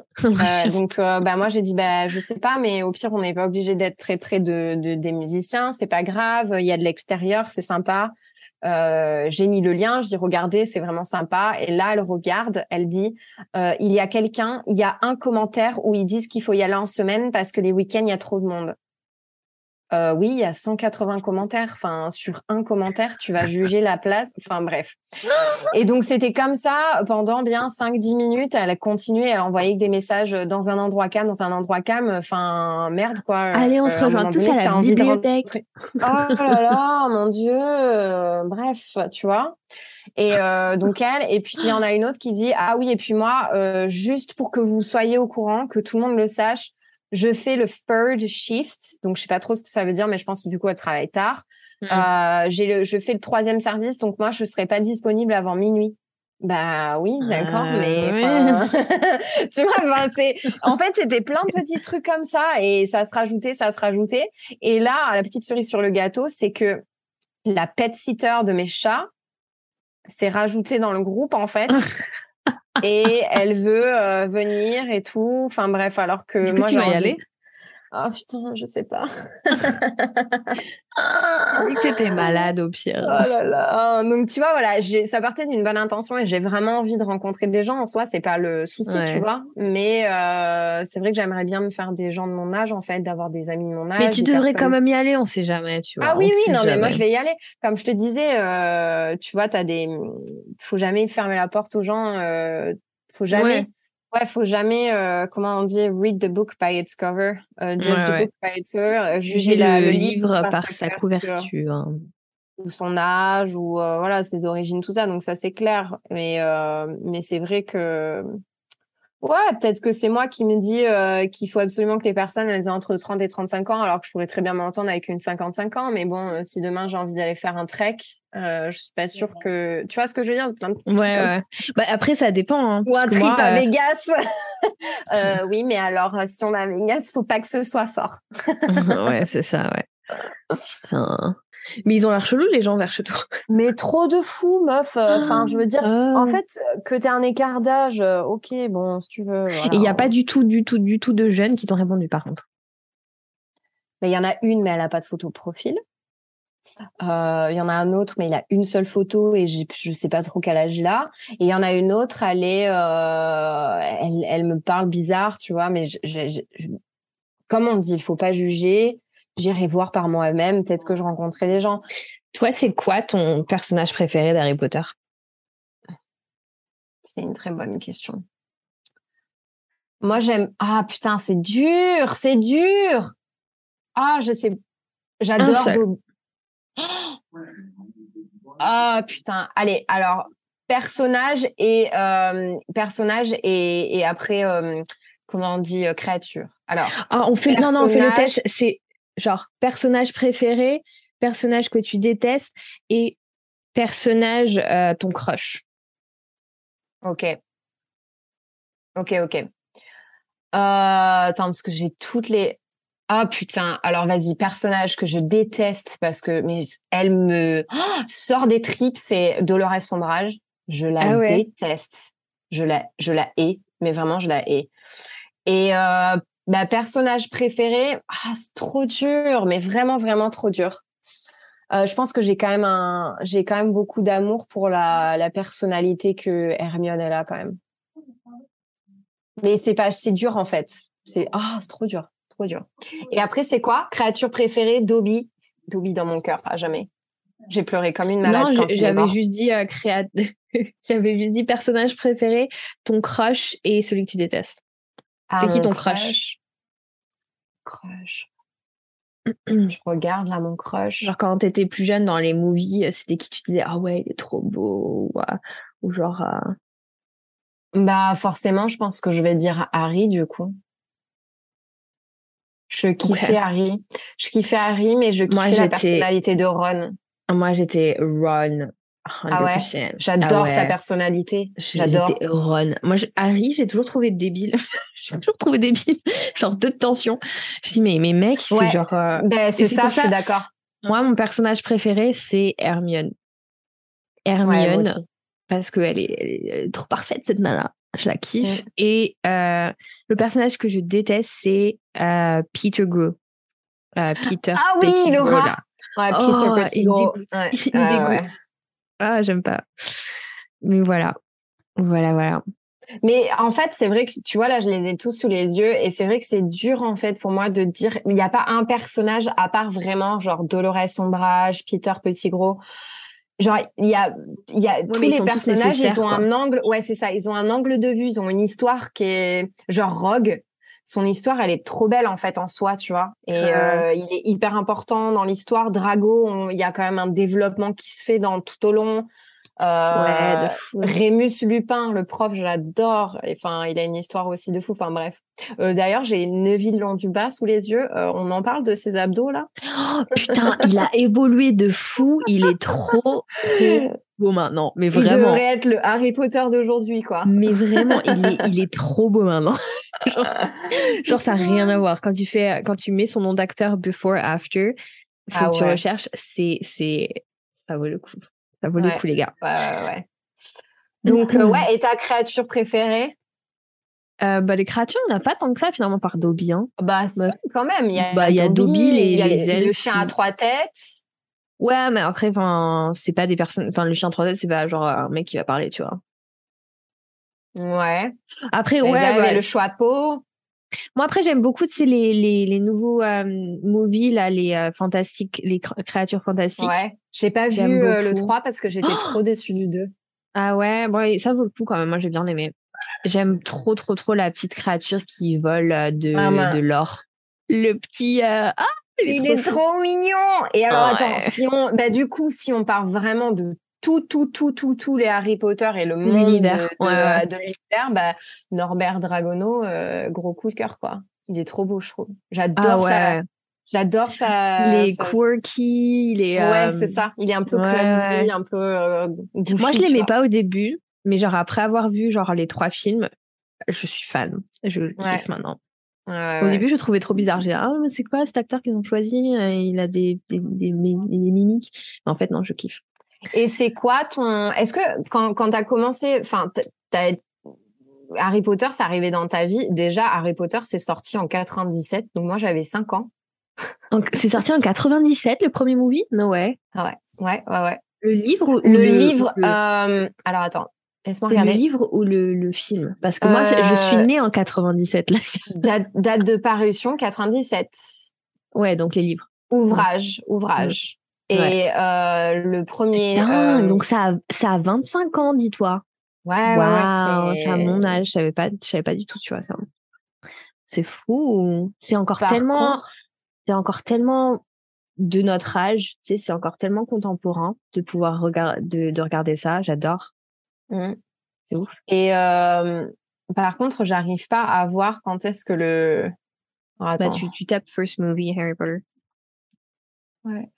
donc, euh, bah moi j'ai dit bah je sais pas, mais au pire on n'est pas obligé d'être très près de, de, des musiciens, c'est pas grave. Il y a de l'extérieur, c'est sympa. Euh, j'ai mis le lien, je dis regardez, c'est vraiment sympa. Et là, elle regarde, elle dit euh, il y a quelqu'un, il y a un commentaire où ils disent qu'il faut y aller en semaine parce que les week-ends il y a trop de monde. Euh, oui, il y a 180 commentaires. Enfin, sur un commentaire, tu vas juger la place. Enfin, bref. Et donc, c'était comme ça pendant bien 5-10 minutes. Elle a continué, elle envoyait des messages dans un endroit calme, dans un endroit calme. Enfin, merde, quoi. Allez, on se euh, rejoint tous à la bibliothèque. Oh là là, mon Dieu. bref, tu vois. Et euh, donc elle, et puis il y en a une autre qui dit ah oui et puis moi juste pour que vous soyez au courant, que tout le monde le sache, je fais le third shift, donc je sais pas trop ce que ça veut dire, mais je pense que du coup elle travaille tard. Mm. Euh, j'ai le, je fais le troisième service, donc moi je serai pas disponible avant minuit. Bah oui, d'accord, euh, mais [laughs] [laughs] tu vois, c'est en fait c'était plein de petits trucs comme ça et ça se rajoutait, ça se rajoutait. Et là, la petite cerise sur le gâteau, c'est que la pet sitter de mes chats s'est rajoutée dans le groupe en fait. [laughs] et elle veut euh, venir et tout. Enfin bref, alors que moi, tu vas y aller? Oh putain, je sais pas. [laughs] oui, que t'es malade au pire. Oh là là. Donc tu vois, voilà, ça partait d'une bonne intention et j'ai vraiment envie de rencontrer des gens en soi, c'est pas le souci, tu vois. Mais euh, c'est vrai que j'aimerais bien me faire des gens de mon âge en fait, d'avoir des amis de mon âge. Mais tu devrais quand même y aller, on sait jamais, tu vois. Ah oui, oui, non, mais moi je vais y aller. Comme je te disais, euh, tu vois, t'as des, faut jamais fermer la porte aux gens. Euh, faut jamais. Ouais, faut jamais, euh, comment on dit, read the book by its cover, euh, judge the book by its cover, euh, juger le, livre par, sa, couverture. Hein. Ou son âge, ou voilà, ses origines, tout ça. Donc ça, c'est clair. Mais, mais c'est vrai que Ouais, peut-être que c'est moi qui me dis euh, qu'il faut absolument que les personnes elles aient entre 30 et 35 ans, alors que je pourrais très bien m'entendre avec une 55 ans. Mais bon, euh, si demain j'ai envie d'aller faire un trek, euh, je suis pas sûre que tu vois ce que je veux dire? Plein de petits ouais, ouais. Bah, après, ça dépend. Hein, Ou un trip à euh, Vegas. [laughs] oui, mais alors si on va à Vegas, faut pas que ce soit fort. [laughs] ouais, c'est ça. Ouais. Mais ils ont l'air chelous, les gens vers chez toi. [laughs] Mais trop de fous, meuf. Euh, enfin, je veux dire, en ah. fait, que tu un écart d'âge, euh, ok, bon, si tu veux. Et il n'y a pas du tout, du tout, du tout de jeunes qui t'ont répondu, par contre. Il y en a une, mais elle n'a pas de photo de profil. Euh, il y en a un autre, mais il a une seule photo et je ne sais pas trop quel âge il a. Et il y en a une autre, elle est, elle, elle, me parle bizarre, tu vois, mais je, comme on dit, il faut pas juger j'irai voir par moi-même, peut-être que je rencontrerai des gens. Toi, c'est quoi ton personnage préféré d'Harry Potter? C'est une très bonne question. Moi, j'aime. Ah putain, c'est dur, c'est dur. Ah, je sais. J'adore. Ah putain. Allez, alors personnage et euh, personnage et, et après euh, comment on dit euh, créature. Alors. Ah, on fait non non on fait le test. C'est genre personnage préféré, personnage que tu détestes et personnage euh, ton crush. Ok. Ok, ok. Euh, attends, parce que j'ai toutes les. Ah putain, alors vas-y, personnage que je déteste parce que mais elle me sort des tripes, c'est Dolores Sombrage. Je la ah déteste. Je la, je la hais, mais vraiment je la hais. Et euh, Ma personnage préféré, ah, c'est trop dur, mais vraiment, vraiment trop dur. Euh, je pense que j'ai quand même un, j'ai quand même beaucoup d'amour pour la, la personnalité que Hermione elle a quand même. Mais c'est pas, c'est dur en fait. C'est ah, c'est trop dur, trop dur. Et après c'est quoi? Créature préférée Dobby, Dobby dans mon cœur à jamais. J'ai pleuré comme une malade. Non, j'avais juste dit euh, [laughs] j'avais juste dit personnage préféré, ton crush et celui que tu détestes. Ah, c'est qui ton crush? crush? [clears throat] je regarde là mon crush. Genre quand t'étais plus jeune dans les movies, euh, c'était qui? Tu disais ah ouais il est trop beau ou, euh, genre. Euh bah forcément je pense que je vais dire Harry du coup. Je kiffais Harry. Je kiffais Harry mais je kiffais la personnalité de Ron. Moi j'étais Ron. Ah ouais, j'adore ah sa personnalité. J'adore. Ron. Moi, Harry, j'ai toujours trouvé débile. [laughs] j'ai toujours trouvé débile. [laughs] genre de tension. Je dis mais mais mec, c'est genre. Euh, ben, c'est ça, je suis d'accord. Moi, mon personnage préféré, c'est Hermione. Hermione, parce qu'elle est, elle est trop parfaite, cette nana. Je la kiffe. Mm. Et euh, le personnage que je déteste, c'est euh, Peter Gros. Peter Ah oui, rat Ouais, Peter oh, Petit Gros. Il dégoûte. [laughs] Ah, j'aime pas. Mais voilà. Voilà, voilà. Mais en fait, c'est vrai que tu vois là, je les ai tous sous les yeux et c'est vrai que c'est dur en fait pour moi de dire il n'y a pas un personnage à part vraiment genre Dolores Ombrage, Peter Petit Gros. Genre il y a il y a tous les personnages, ils ont un angle, ouais c'est ça, ils ont un angle de vue, ils ont une histoire qui est genre Rogue. Son histoire, elle est trop belle en fait en soi, tu vois. Et euh, il est hyper important dans l'histoire. Drago, il y a quand même un développement qui se fait dans tout au long. Euh, Rémus Lupin, le prof, je l'adore. Enfin, il a une histoire aussi de fou. Enfin, bref. Euh, D'ailleurs, j'ai Neville bas sous les yeux. Euh, on en parle de ses abdos là? Oh, putain, il a évolué de fou. Il est trop beau maintenant. Mais vraiment. Il devrait être le Harry Potter d'aujourd'hui, quoi. Mais vraiment, il est, il est trop beau maintenant. [laughs] genre, ça n'a rien à voir. Quand tu fais, quand tu mets son nom d'acteur before after, faut ah que tu recherches. C'est, c'est, ça vaut le coup. Ça vaut le coup, les gars. Ouais, ouais, ouais. Donc, euh, ouais, et ta créature préférée? Euh, bah, les créatures, on n'a pas tant que ça finalement par Dobby. Hein. Bah, quand même. Il y a, bah, y a Dobby, les, les, le chien à trois têtes. Ouais, mais après, c'est pas des personnes. Enfin, le chien à trois têtes, c'est pas genre un mec qui va parler, tu vois. Ouais. Après, ouais. Bah, le chapeau. Moi, après, j'aime beaucoup les, les, les nouveaux euh, movies, là, les euh, fantastiques, les créatures fantastiques. Ouais. J'ai pas vu euh, le 3 parce que j'étais [gasps] trop déçue du 2. Ah ouais, bon, ça vaut le coup quand même. Moi, j'ai bien aimé. J'aime trop, trop, trop la petite créature qui vole de, ah, de l'or. Le petit. ah, il, est, trop, mignon. Et alors, attends, si on, bah, du coup, si on part vraiment de tout, tout, tout, tout, tout les Harry Potter et le monde l'univers, de, l'univers, bah, Norbert Dragono, euh, gros coup de cœur, quoi. Il est trop beau, je trouve. J'adore ah ça. J'adore ça. Les quirky, il est. Ouais, c'est ça. Il est un peu clumsy, un peu. Euh, Moi, je l'aimais pas au début, mais genre après avoir vu genre les trois films, je suis fan. Je le kiffe maintenant. Au début, je trouvais trop bizarre. J'ai dit, ah, mais c'est quoi cet acteur qu'ils ont choisi? Il a des, des, des, mimiques. en fait, non, je kiffe. Et c'est quoi ton. Est-ce que quand, quand tu as commencé. Enfin, Harry Potter, c'est arrivé dans ta vie. Déjà, Harry Potter, c'est sorti en 97. Donc, moi, j'avais 5 ans. C'est sorti en 97, le premier movie? Non, ouais. Ah ouais, ouais, ouais, ouais. Le livre ou le, livre. Euh, alors, attends. Laisse-moi regarder. le livre ou le, le film? Parce que moi, je suis euh, née en 97. Là. [laughs] date, date de parution 97. Ouais, donc les livres. Ouvrage, ouvrage. Et euh, le premier. Euh, donc ça a, ça a 25 ans, dis-toi. Ouais, ouais, c'est à mon âge. Je savais pas, je savais pas du tout, tu vois ça. C'est fou. C'est encore tellement, c'est encore tellement de notre âge. Tu sais, c'est encore tellement contemporain de pouvoir regarder, de, de regarder ça. J'adore. Mmh. C'est ouf. Et euh, par contre, j'arrive pas à voir quand est-ce que le. bah, tu, tu tapes first movie Harry Potter. Ouais.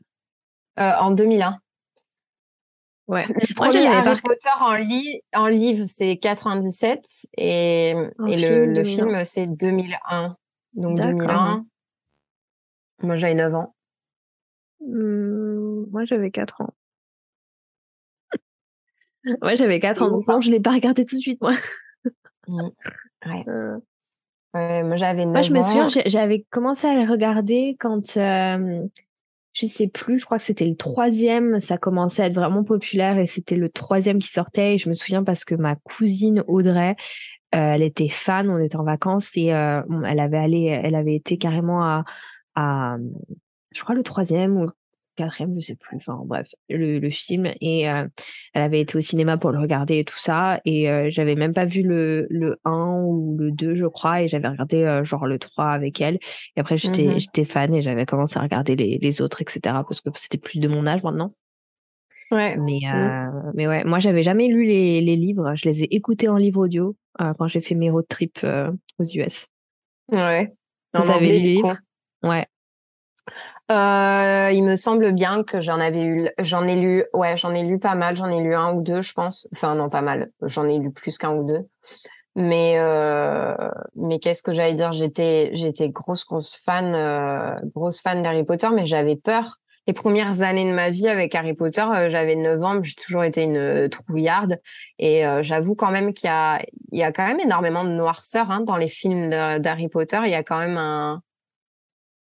Euh, en 2001. Ouais. Le premier Harry Potter en, en livre, c'est 97 et, et le, le film, c'est 2001. Donc 2001. Moi, j'avais 9 ans. Mmh, moi, j'avais 4 ans. [laughs] moi, j'avais 4 ans. Donc, non, je ne l'ai pas regardé tout de suite, moi. Mmh. Ouais. [laughs] Euh. ouais. moi, j'avais 9 ans. Moi, je me souviens, j'avais commencé à le regarder quand. Euh, je sais plus, je crois que c'était le troisième, ça commençait à être vraiment populaire et c'était le troisième qui sortait. Et je me souviens parce que ma cousine Audrey, euh, elle était fan, on était en vacances et euh, elle avait allé, elle avait été carrément à, à, je crois le troisième ou quatrième, je sais plus, enfin bref, le, le film. Et euh, elle avait été au cinéma pour le regarder et tout ça. Et euh, j'avais même pas vu le, le 1 ou le 2, je crois, et j'avais regardé euh, genre le 3 avec elle. Et après, j'étais mmh j'étais fan et j'avais commencé à regarder les, les autres, etc. Parce que c'était plus de mon âge maintenant. Ouais. Mais, mmh. mais ouais, moi, j'avais jamais lu les, les livres. Je les ai écoutés en livre audio quand j'ai fait mes road trips aux US. Ouais. T'avais lu les livres? Ouais. Euh, il me semble bien que j'en avais eu, j'en ai lu, ouais, j'en ai lu pas mal, j'en ai lu un ou deux, je pense. Enfin non, pas mal. J'en ai lu plus qu'un ou deux. Mais euh, mais qu'est-ce que j'allais dire? J'étais j'étais grosse grosse fan, euh, grosse fan d'Harry Potter, mais j'avais peur. les premières années de ma vie avec Harry Potter, j'avais 9 ans, j'ai toujours été une trouillarde. Et j'avoue quand même qu'il y a, il y a quand même énormément de noirceur hein, dans les films d'Harry Potter. Il y a quand même un,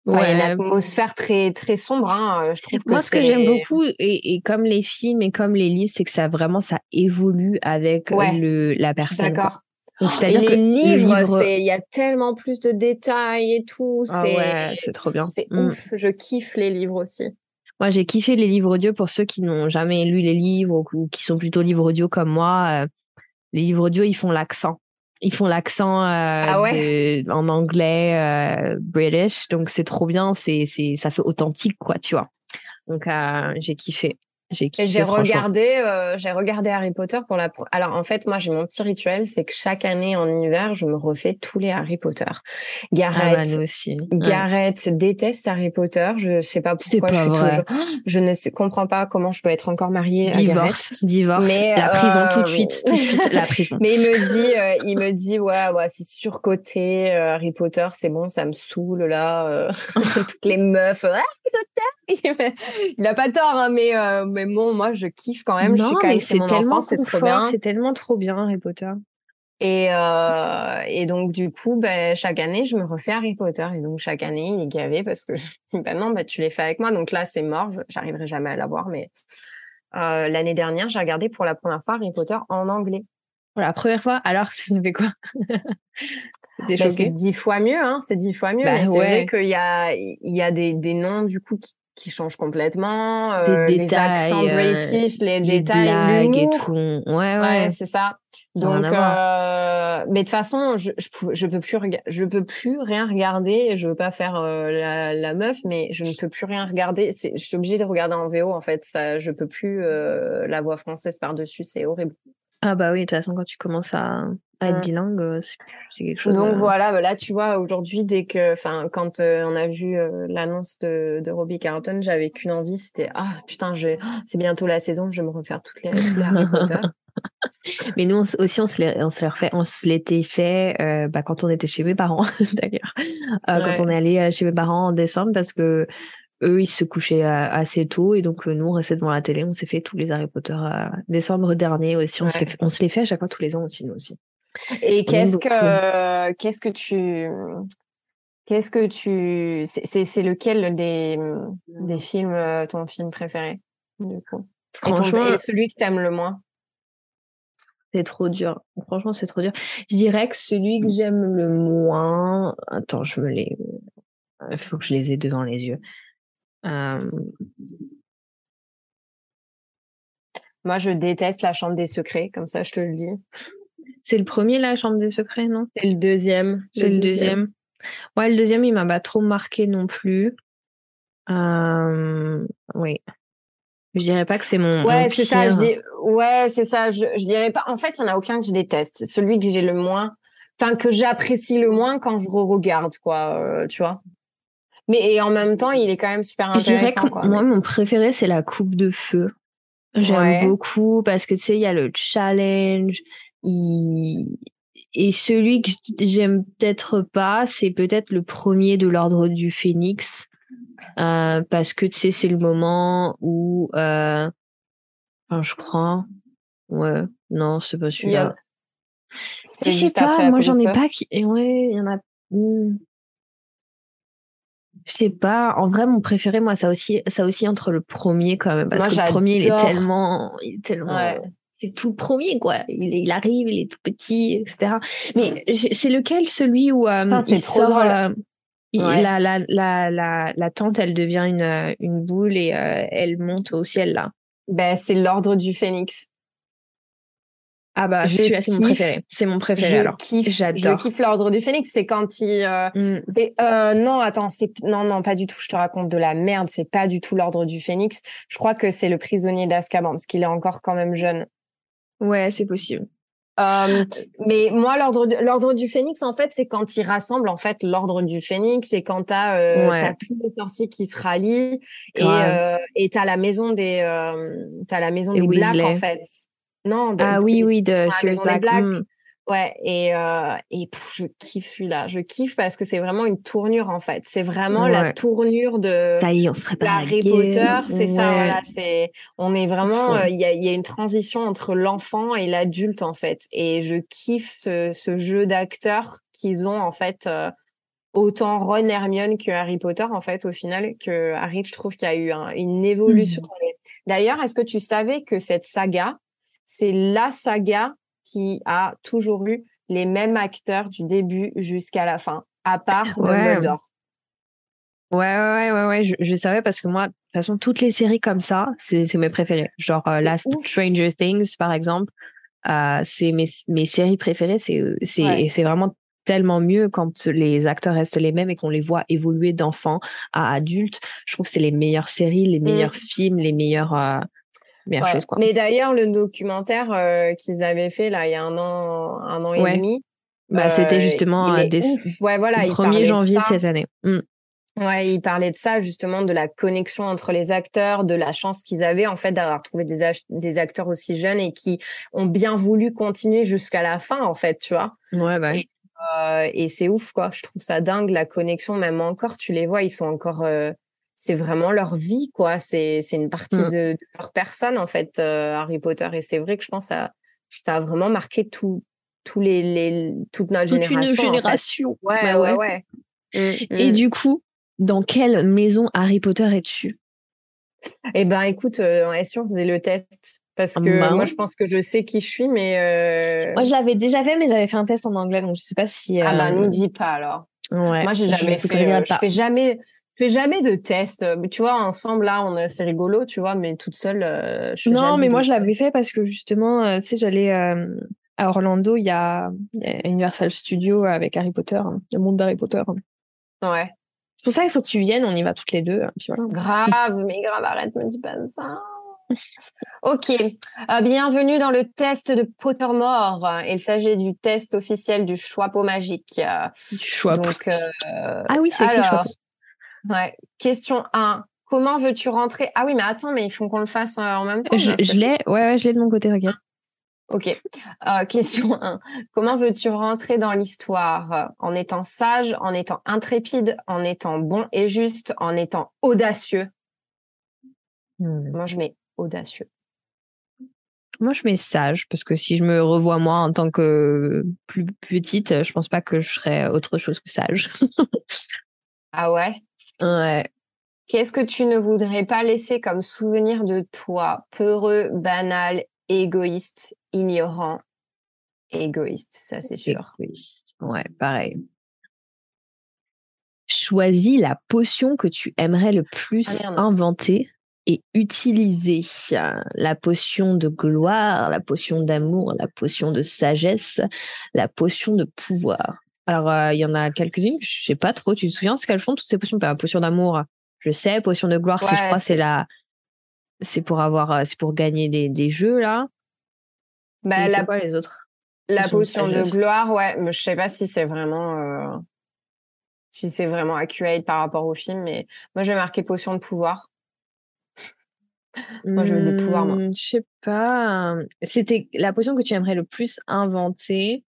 ouais. une atmosphère très très sombre. Hein. Je trouve Moi, ce que j'aime beaucoup, et, et, comme les films et comme les livres, c'est que ça vraiment ça évolue avec le, la personne. D'accord. C'est-à-dire que les livres, il y a tellement plus de détails et tout. Ah c'est ouais, c'est trop bien. C'est mm. ouf. Je kiffe les livres aussi. Moi, j'ai kiffé les livres audio pour ceux qui n'ont jamais lu les livres ou qui sont plutôt livres audio comme moi. Euh, les livres audio, ils font l'accent. Ils font l'accent euh, ah en anglais euh, British, donc c'est trop bien. C'est c'est ça fait authentique quoi, tu vois. Donc j'ai kiffé. J'ai regardé, euh, j'ai regardé Harry Potter pour la. Alors en fait, moi j'ai mon petit rituel, c'est que chaque année en hiver, je me refais tous les Harry Potter. Gareth, ah bah, aussi. Gareth déteste Harry Potter. Je sais pas pourquoi. je, suis toujours... je ne sais, comprends pas comment je peux être encore mariée divorce, à. Divorce, Mais la prison tout de suite, tout de suite la [laughs] prison. Mais il me dit, euh, il me dit ouais, ouais, c'est surcoté. Euh, Harry Potter, c'est bon, ça me saoule là. [laughs] toutes les meufs. [laughs] Harry Potter. Il a pas tort, hein, mais mais bon, moi, je kiffe quand même. Non, je suis c'est tellement c'est trop bien. C'est tellement trop bien, Harry Potter. Et, euh, et donc, du coup, ben, chaque année, je me refais Harry Potter. Et donc, chaque année, il est gavé parce que, [laughs] ben non, ben, tu l'as fait avec moi. Donc là, c'est mort. J'arriverai jamais à l'avoir. Mais euh, l'année dernière, j'ai regardé pour la première fois Harry Potter en anglais. Pour la première fois? Alors, [laughs] ça fait quoi? Ben, C'est dix fois mieux. Hein, c'est dix fois mieux. Bah c'est vrai qu'il y a, il y a des, des noms, du coup, qui qui change complètement. Euh, les, détails, accents euh, british, les, les détails, et tout. Ouais, ouais. ouais c'est ça. Donc, euh, mais de toute façon, je, je, je, peux plus je peux plus rien regarder. Je veux pas faire euh, la, la, meuf, mais je ne peux plus rien regarder. Je suis obligée de regarder en VO en fait. Ça, je peux plus euh, la voix française par dessus. C'est horrible. Ah bah oui, de toute façon, quand tu commences à, à être bilingue, euh, c'est quelque chose. Donc voilà, bah là tu vois, aujourd'hui, dès que, enfin, quand euh, on a vu euh, l'annonce de, de Robbie Carlton, j'avais qu'une envie, c'était ah putain, je... c'est bientôt la saison, je vais me refaire toutes les, tous les Harry Potter. [laughs] Mais nous aussi, on se les, on se les refait, on se l'était fait euh, bah, quand on était chez mes parents, [laughs] d'ailleurs. Quand on est allé chez mes parents en décembre, parce que eux, ils se couchaient assez tôt et donc nous, on restait devant la télé. On s'est fait tous les Harry Potter décembre dernier aussi. On se les fait à chaque fois tous les ans aussi, nous aussi. Et qu'est-ce que qu'est-ce que tu qu'est-ce que tu c'est lequel des des films ton film préféré du coup? Franchement, et, celui que t'aimes le moins? C'est trop dur. Franchement, c'est trop dur. Je dirais que celui que j'aime le moins. Attends, je me les. Il faut que je les ai devant les yeux. Moi, je déteste la chambre des secrets, comme ça, je te le dis. C'est le premier, la Chambre des Secrets, non? C'est le deuxième. C'est le, deuxième. Ouais, le deuxième, il m'a pas trop marqué non plus. Euh... Oui. Je dirais pas que c'est mon. Ouais, c'est ça. Je dis... Ouais, c'est ça. Je, je dirais pas. En fait, il y en a aucun que je déteste. Celui que j'ai le moins, enfin que j'apprécie le moins quand je re-regarde, quoi. Euh, tu vois. Mais et en même temps, il est quand même super intéressant. Je moi, mon préféré, c'est la coupe de feu. J'aime beaucoup parce que tu sais, il y a le challenge, et celui que j'aime peut-être pas, c'est peut-être le premier de l'ordre du Phénix. Euh, parce que tu sais, c'est le moment où. Euh... Enfin, je crois. Ouais, non, c'est pas celui-là. Je sais pas, moi j'en ai pas qui. Ouais, il y en a. Hmm. Je sais pas. En vrai, mon préféré, moi, ça aussi, ça aussi entre le premier quand même, parce que le premier, il est tellement, il est tellement c'est tout le premier, quoi. Il, arrive, il est tout petit, etc. Mais c'est lequel, celui où euh, il sort, euh, la, la, la, la, tante, elle devient une, euh, une boule et elle monte au ciel, là. Ben, c'est l'ordre du phénix. Ah bah celui-là c'est mon préféré. C'est mon préféré je alors. Kiffe, J'adore. Je kiffe l'ordre du phénix. C'est quand il. Mm. C'est non attends c'est non non pas du tout. Je te raconte de la merde. C'est pas du tout l'ordre du phénix. Je crois que c'est le prisonnier d'Azkaban parce qu'il est encore quand même jeune. Ouais, c'est possible. Euh, mais moi, l'ordre l'ordre du phénix, en fait, c'est quand ils rassemblent en fait l'ordre du phénix, c'est quand t'as euh, tous les sorciers qui se rallient et euh, et t'as la maison des euh, t'as la maison des Blacks en fait. Non. De, ah oui oui de la maison des Blacks. Hmm. Ouais, et, euh, et je kiffe celui-là. Je kiffe parce que c'est vraiment une tournure en fait. C'est vraiment la tournure de. Ça y est, on se prépare. Harry Potter, c'est ça. Voilà, c'est. On est vraiment. Euh, il y, a, y, a, une transition entre l'enfant et l'adulte en fait. Et je kiffe ce, ce jeu d'acteurs qu'ils ont en fait. Euh, autant Ron Hermione que Harry Potter en fait au final que Harry je trouve qu'il y a eu une évolution. Mmh. D'ailleurs, est-ce que tu savais que cette saga c'est la saga qui a toujours eu les mêmes acteurs du début jusqu'à la fin, à part Dumbledore. Ouais, ouais, ouais, ouais, Je, savais parce que moi, de toute façon, toutes les séries comme ça, c'est mes préférées. Genre euh, Last Stranger Things, par exemple, euh, c'est mes, mes séries préférées. C'est c'est c'est vraiment tellement mieux quand les acteurs restent les mêmes et qu'on les voit évoluer d'enfants à adultes. Je trouve que c'est les meilleures séries, les mmh. meilleurs films, les meilleurs. Euh, mais d'ailleurs, le documentaire euh, qu'ils avaient fait là il y a un an, un an et demi. Bah, c'était euh, justement euh, dès ouais, voilà, le 1er janvier de, cette année. Mmh. Ouais, il parlait de ça justement, de la connexion entre les acteurs, de la chance qu'ils avaient en fait d'avoir trouvé des, des acteurs aussi jeunes et qui ont bien voulu continuer jusqu'à la fin en fait, tu vois. Ouais, bah. Et, et c'est ouf quoi. Je trouve ça dingue la connexion. Même encore, tu les vois, ils sont encore c'est vraiment leur vie, quoi. C'est c'est une partie mmh. de, leur personne, en fait, euh, Harry Potter. Et c'est vrai que je pense que ça, ça a vraiment marqué tout, tous les, les, toute notre toute génération. Une génération. Ouais, bah ouais, ouais. Mmh, Et mmh. du coup, dans quelle maison Harry Potter es-tu? Eh ben, écoute, euh, si on faisait le test? Parce que bah moi, je pense que je sais qui je suis, mais. Euh... Moi, je l'avais déjà fait, mais j'avais fait un test en anglais, donc je sais pas si. Ah, bah, nous dis pas alors. Ouais. Moi, j'ai jamais fait. Euh, je fais jamais fais jamais de test. Mais tu vois, ensemble, là, on c'est rigolo, tu vois, mais toute seule, euh, je Non, mais moi, je l'avais fait parce que justement, euh, tu sais, j'allais euh, à Orlando, il y, a, Universal Studios avec Harry Potter, hein, le monde d'Harry Potter. Ouais. C'est pour ça qu'il faut que tu viennes, on y va toutes les deux. Puis voilà. Grave, mais grave, arrête, me dis pas ça. Ok, bienvenue dans le test de Pottermore. Il s'agit du test officiel du choix magique. Du choix. Donc, ah oui, c'est alors, Ouais. Question 1. Comment veux-tu rentrer? Ah oui, mais attends, mais il faut qu'on le fasse euh, en même temps. Je, l'ai, ouais, ouais, je l'ai de mon côté, regarde. Ok. Euh, question 1. Comment veux-tu rentrer dans l'histoire? En étant sage, en étant intrépide, en étant bon et juste, en étant audacieux? Hmm. Moi, je mets audacieux. Moi, je mets sage, parce que si je me revois moi en tant que plus petite, je pense pas que je serais autre chose que sage. [laughs] ah ouais? Ouais. Qu'est-ce que tu ne voudrais pas laisser comme souvenir de toi Peureux, banal, égoïste, ignorant? Égoïste, ça c'est sûr. Égoïste. Ouais, pareil. Choisis la potion que tu aimerais le plus ah, inventer et utiliser. La potion de gloire, la potion d'amour, la potion de sagesse, la potion de pouvoir. Alors, euh, il y en a quelques-unes, je sais pas trop. Tu te souviens ce qu'elles font, toutes ces potions? La potion d'amour, je sais. Potion de gloire, je crois, c'est la. C'est pour avoir, euh, c'est pour gagner des, jeux là. Bah, la... les autres La potion, de, gloire, ouais, mais je sais pas si c'est vraiment, euh, si c'est vraiment accurate par rapport au film, mais moi je vais marquer potion de pouvoir. moi je veux des pouvoirs, moi. Mmh, je sais pas. C'était la potion que tu aimerais le plus inventer?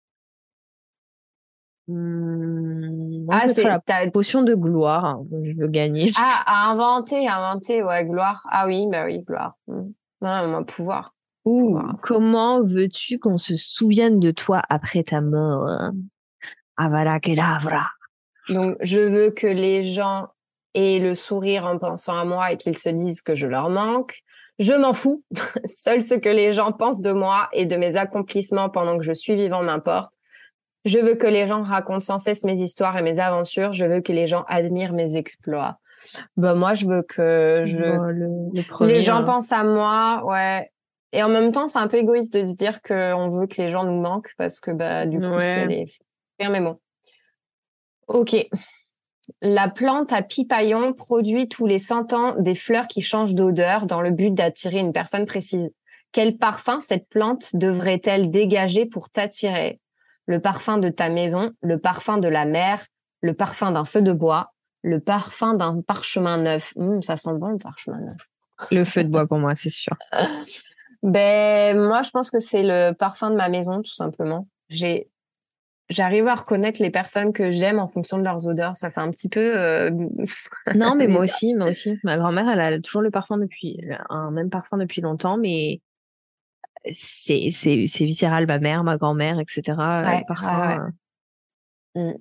Mmh, ah, c'est la potion de gloire. Hein, je veux gagner. Ah, à inventer, inventer, ouais, gloire. Ah oui, bah oui, gloire. Mmh. Non, pouvoir. Ouh, comment veux-tu qu'on se souvienne de toi après ta mort Avala Kedavra. Donc, je veux que les gens aient le sourire en pensant à moi et qu'ils se disent que je leur manque. Je m'en fous. [laughs] Seul ce que les gens pensent de moi et de mes accomplissements pendant que je suis vivant m'importe. Je veux que les gens racontent sans cesse mes histoires et mes aventures. Je veux que les gens admirent mes exploits. Ben, moi, je veux que je... les gens hein. pensent à moi, ouais. Et en même temps, c'est un peu égoïste de se dire qu'on veut que les gens nous manquent parce que bah, du coup, c'est les... Mais bon. Ok. La plante à pipaillon produit tous les 100 ans des fleurs qui changent d'odeur dans le but d'attirer une personne précise. Quel parfum cette plante devrait-elle dégager pour t'attirer? Le parfum de ta maison, le parfum de la mer, le parfum d'un feu de bois, le parfum d'un parchemin neuf. Hum, ça sent bon le parchemin neuf. Le feu de bois pour moi, c'est sûr. [laughs] ben moi, je pense que c'est le parfum de ma maison, tout simplement. j'ai j'arrive à reconnaître les personnes que j'aime en fonction de leurs odeurs. Ça fait un petit peu. Euh, non, [laughs] mais moi aussi, moi aussi. Ma grand-mère, elle a toujours le parfum depuis, un même parfum depuis longtemps, mais c'est c'est viscéral. Ma mère, ma grand-mère, etc. Ouais, parfum. Mmh.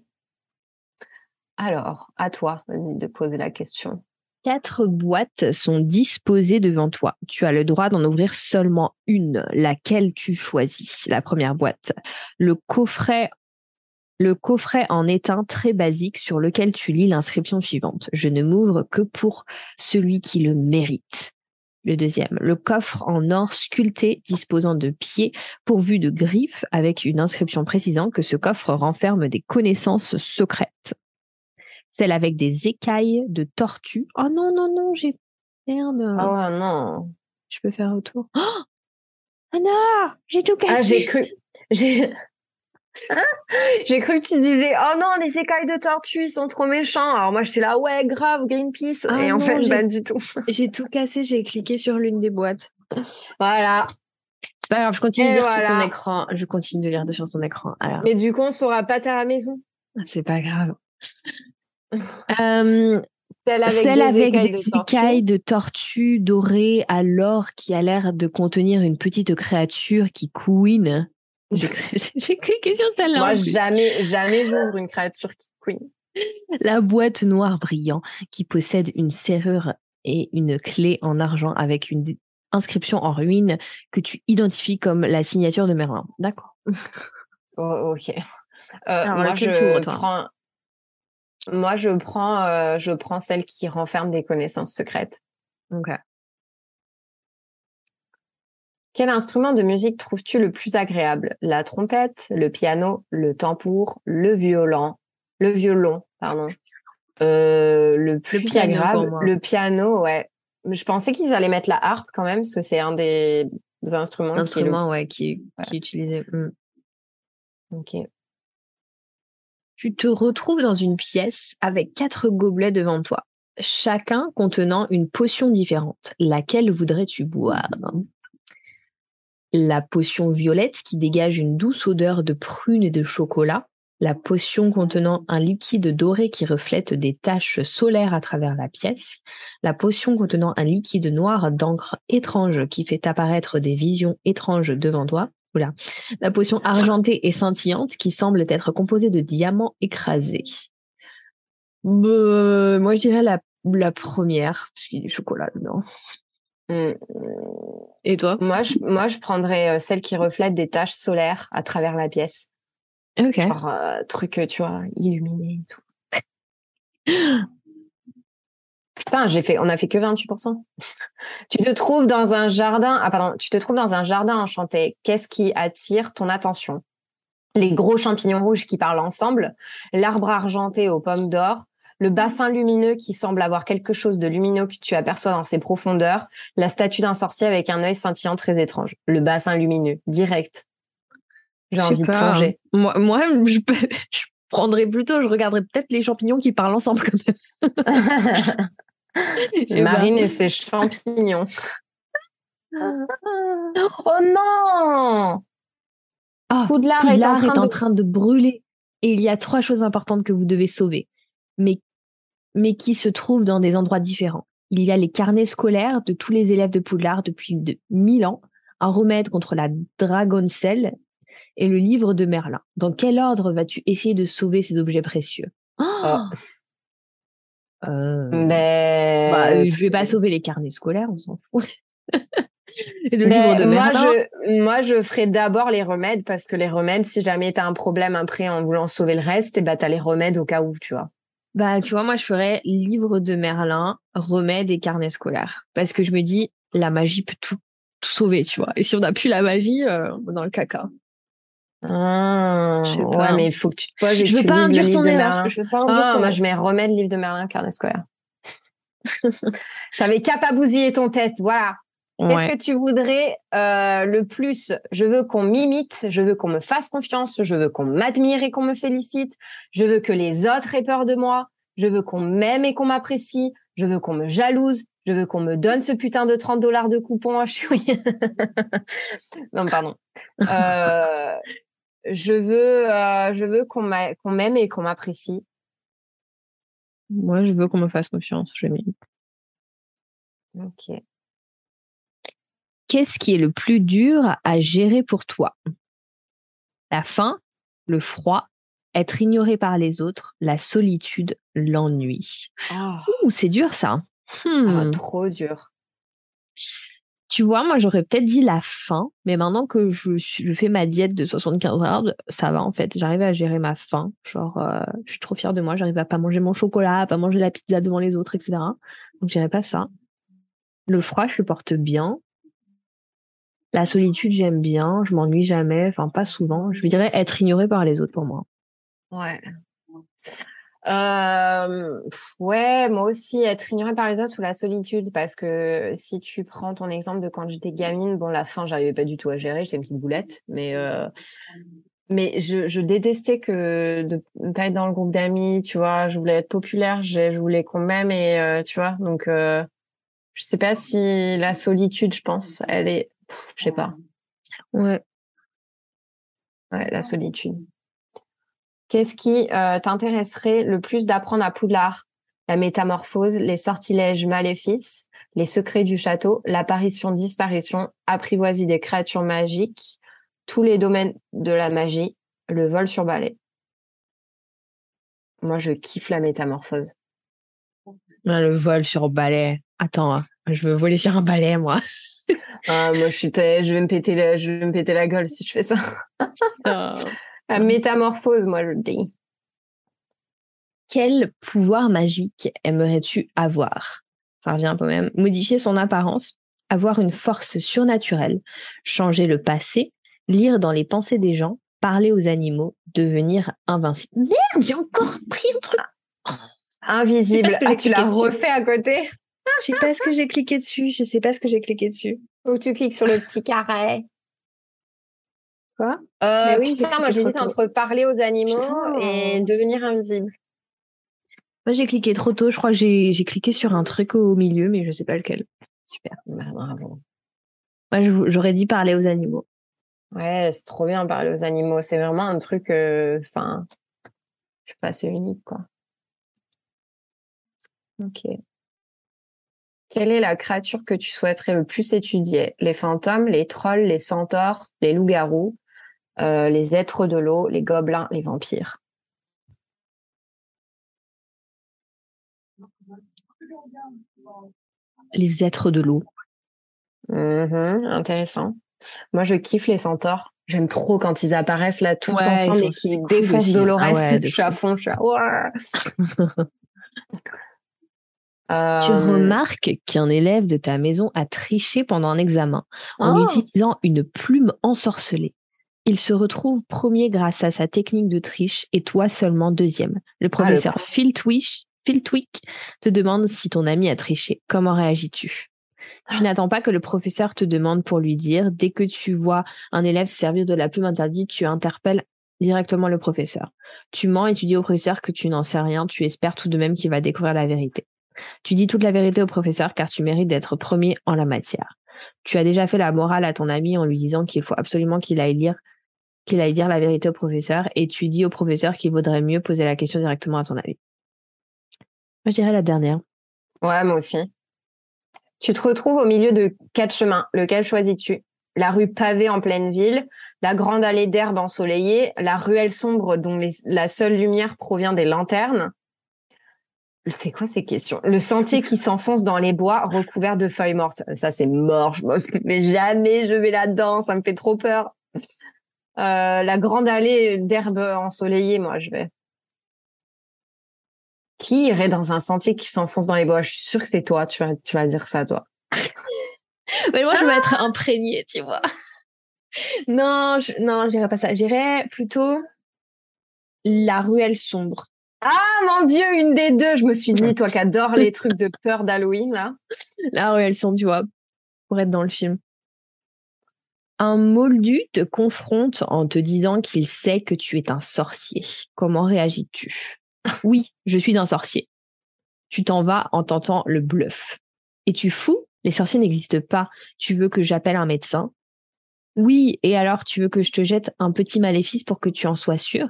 Alors, à toi de poser la question. Quatre boîtes sont disposées devant toi. Tu as le droit d'en ouvrir seulement une, laquelle tu choisis? La première boîte, le coffret le coffret en un très basique sur lequel tu lis l'inscription suivante. Je ne m'ouvre que pour celui qui le mérite. Le deuxième, le coffre en or sculpté disposant de pieds pourvus de griffes avec une inscription précisant que ce coffre renferme des connaissances secrètes. Celle avec des écailles de tortue. Oh non, non, non, j'ai merde. Oh non. Je peux faire autour. Oh, oh non, j'ai tout cassé. Ah, j'ai cru. J'ai. [laughs] J'ai cru que tu disais oh non les écailles de tortue sont trop méchants. Alors moi j'étais là ouais grave Greenpeace ah et en fait pas du tout. [laughs] j'ai tout cassé, j'ai cliqué sur l'une des boîtes. Voilà. C'est pas grave, je continue de lire sur ton écran. Je continue de lire sur ton écran. Alors. Mais du coup on saura pas la maison. C'est pas grave. [laughs] Euh, celle avec, des, écailles, de, tortue. dorées à l'or qui a l'air de contenir une petite créature qui couine j'ai cliqué sur celle-là. Moi, jamais, jamais j'ouvre une créature qui queen. La boîte noire brillant qui possède une serrure et une clé en argent avec une inscription en ruine que tu identifies comme la signature de Merlin. D'accord. Oh, ok. Euh, moi, je prends... moi, je prends, euh, je prends celle qui renferme des connaissances secrètes. Ok. Quel instrument de musique trouves-tu le plus agréable? La trompette, le piano, le tambour, le violon, le violon, pardon. Euh, le plus agréable, le piano, ouais. Je pensais qu'ils allaient mettre la harpe quand même, parce que c'est un des instruments Instrument, qui, ouais, qui, qui est utilisé. Hmm. Ok. Tu te retrouves dans une pièce avec quatre gobelets devant toi, chacun contenant une potion différente. Laquelle voudrais-tu boire? La potion violette qui dégage une douce odeur de prune et de chocolat, la potion contenant un liquide doré qui reflète des taches solaires à travers la pièce, la potion contenant un liquide noir d'encre étrange qui fait apparaître des visions étranges devant toi, Oula. la potion argentée et scintillante qui semble être composée de diamants écrasés. Euh, moi, je dirais la, la première, parce qu'il y a du chocolat dedans. Mmh. Et toi? Moi, je, moi, je prendrais euh, celle qui reflète des taches solaires à travers la pièce. Ok. Genre, euh, truc, euh, tu vois, illuminé et tout. [laughs] Putain, j'ai fait, on a fait que 28%. [laughs] tu te trouves dans un jardin, ah pardon, tu te trouves dans un jardin enchanté. Qu'est-ce qui attire ton attention? Les gros champignons rouges qui parlent ensemble, l'arbre argenté aux pommes d'or, le bassin lumineux qui semble avoir quelque chose de lumineux que tu aperçois dans ses profondeurs, la statue d'un sorcier avec un œil scintillant très étrange, le bassin lumineux, direct. J'ai envie de plonger. Moi, moi [laughs] je, prendrais plutôt, je regarderais peut-être les champignons qui parlent ensemble quand même. [laughs] Marine et ses champignons. oh non oh, Poudlard, est, en, train, est en train de brûler. Et il y a trois choses importantes que vous devez sauver. Mais mais qui se trouvent dans des endroits différents. Il y a les carnets scolaires de tous les élèves de Poudlard depuis de 1000 ans, un remède contre la dragoncelle et le livre de Merlin. Dans quel ordre vas-tu essayer de sauver ces objets précieux? Oh euh... Mais bah, euh, je vais pas sauver les carnets scolaires, on s'en fout. [laughs] le livre de moi, je, moi, je ferai d'abord les remèdes parce que les remèdes, si jamais tu as un problème après en voulant sauver le reste, et eh bah, tu as les remèdes au cas où, tu vois. Bah, tu vois, moi, je ferais livre de Merlin, remède et carnet scolaire. Parce que je me dis, la magie peut tout, tout sauver, tu vois. Et si on n'a plus la magie, euh, on est dans le caca. Ah, ouais, mais il faut que tu te poses et je veux pas induire ton erreur. Je veux pas induire ah, moi, je mets remède, livre de Merlin, carnet scolaire. [laughs] T'avais qu'à pas bousiller ton test, voilà. Qu'est-ce que tu voudrais euh, le plus? Je veux qu'on m'imite, je veux qu'on me fasse confiance, je veux qu'on m'admire et qu'on me félicite, je veux que les autres aient peur de moi, je veux qu'on m'aime et qu'on m'apprécie, je veux qu'on me jalouse, je veux qu'on me donne ce putain de 30 dollars de coupon à [laughs] non, pardon. Euh, je veux, euh, je veux qu'on m'aime et qu'on m'apprécie. Moi, je veux qu'on me fasse confiance, je Ok. Qu'est-ce qui est le plus dur à gérer pour toi? La faim, le froid, être ignoré par les autres, la solitude, l'ennui. Oh. C'est dur ça. Ah, hmm. trop dur. Tu vois, moi j'aurais peut-être dit la faim, mais maintenant que je, fais ma diète de 75 heures, ça va en fait. J'arrive à gérer ma faim. Genre, euh, je suis trop fière de moi. J'arrive à pas manger mon chocolat, à pas manger la pizza devant les autres, etc. Donc j'irai pas ça. Le froid, je supporte bien. La solitude, j'aime bien. Je m'ennuie jamais. Enfin, pas souvent. Je dirais être ignoré par les autres pour moi. Ouais. Ouais, moi aussi, être ignoré par les autres ou la solitude, parce que si tu prends ton exemple de quand j'étais gamine, bon, la fin, j'arrivais pas du tout à gérer, j'étais une petite boulette, mais euh, je détestais que de ne pas être dans le groupe d'amis, tu vois, je voulais être populaire, je, voulais qu'on m'aime et euh, tu vois, donc euh, je sais pas si la solitude, je pense, elle est, je sais pas. Ouais. Ouais, la solitude. Qu'est-ce qui euh, t'intéresserait le plus d'apprendre à Poudlard? La métamorphose, les sortilèges maléfices, les secrets du château, l'apparition-disparition, apprivoisie des créatures magiques, tous les domaines de la magie, le vol sur balai. Moi, je kiffe la métamorphose. Ah, le vol sur balai. Attends, hein. je veux voler sur un balai, moi. Ah, moi, je, suis je, vais me péter la... je vais me péter la gueule si je fais ça. Oh. [laughs] [laughs] La métamorphose, moi, je dis. Quel pouvoir magique aimerais-tu avoir? Ça revient un peu même. Modifier son apparence, avoir une force surnaturelle, changer le passé, lire dans les pensées des gens, parler aux animaux, devenir invincible. Merde, j'ai encore pris un truc. Invisible. Ah, tu l'as refait à côté Je sais pas ce que j'ai cliqué dessus. Je sais pas ce que j'ai cliqué dessus. Ou tu cliques sur le petit carré. Quoi? Euh, oui, putain, moi j'hésite entre parler aux animaux et devenir invisible. Moi j'ai cliqué trop tôt, je crois que j'ai cliqué sur un truc au milieu, mais je sais pas lequel. Super, bah, bravo. Moi j'aurais dit parler aux animaux. Ouais, c'est trop bien parler aux animaux. C'est vraiment un truc, euh, enfin, je sais pas, c'est unique quoi. Ok. Quelle est la créature que tu souhaiterais le plus étudier? Les fantômes, les trolls, les centaures, les loups-garous, euh, les êtres de l'eau, les gobelins, les vampires? Les êtres de l'eau. Mm-hmm, intéressant. Moi, je kiffe les centaures. J'aime trop quand ils apparaissent là tous ensemble et qui défoncent Dolores. Ah [laughs] je suis à fond, je suis Tu [laughs] euh, remarques qu'un élève de ta maison a triché pendant un examen en oh! utilisant une plume ensorcelée. Il se retrouve premier grâce à sa technique de triche et toi seulement deuxième. Le ah, professeur Phil, Twish, Phil Twick te demande si ton ami a triché. Comment réagis-tu? Tu ah. n'attends pas que le professeur te demande pour lui dire. Dès que tu vois un élève se servir de la plume interdite, tu interpelles directement le professeur. Tu mens et tu dis au professeur que tu n'en sais rien. Tu espères tout de même qu'il va découvrir la vérité. Tu dis toute la vérité au professeur car tu mérites d'être premier en la matière. Tu as déjà fait la morale à ton ami en lui disant qu'il faut absolument qu'il aille lire qu'il aille dire la vérité au professeur et tu dis au professeur qu'il vaudrait mieux poser la question directement à ton avis. Moi, je dirais la dernière. Ouais, moi aussi. Tu te retrouves au milieu de quatre chemins. Lequel choisis-tu? La rue pavée en pleine ville, la grande allée d'herbe ensoleillée, la ruelle sombre dont la seule lumière provient des lanternes. C'est quoi ces questions? Le sentier qui s'enfonce dans les bois recouverts de feuilles mortes. Ça, c'est mort. Mais jamais je vais là-dedans. Ça me fait trop peur. Euh, la grande allée d'herbe ensoleillée, moi, je vais. Qui irait dans un sentier qui s'enfonce dans les bois? Je suis sûre que c'est toi. Tu vas, dire ça, toi. [laughs] Mais moi, je vais être imprégnée, tu vois. non, je, non, pas ça. J'irais plutôt la ruelle sombre. Ah mon dieu, une des deux. Je me suis dit, toi qui adores les trucs de peur d'Halloween là. La ruelle sombre, tu vois, pour être dans le film. Un moldu te confronte en te disant qu'il sait que tu es un sorcier. Comment réagis-tu? Oui, je suis un sorcier. Tu t'en vas en tentant le bluff. Et tu fous? Les sorciers n'existent pas. Tu veux que j'appelle un médecin? Oui, et alors tu veux que je te jette un petit maléfice pour que tu en sois sûr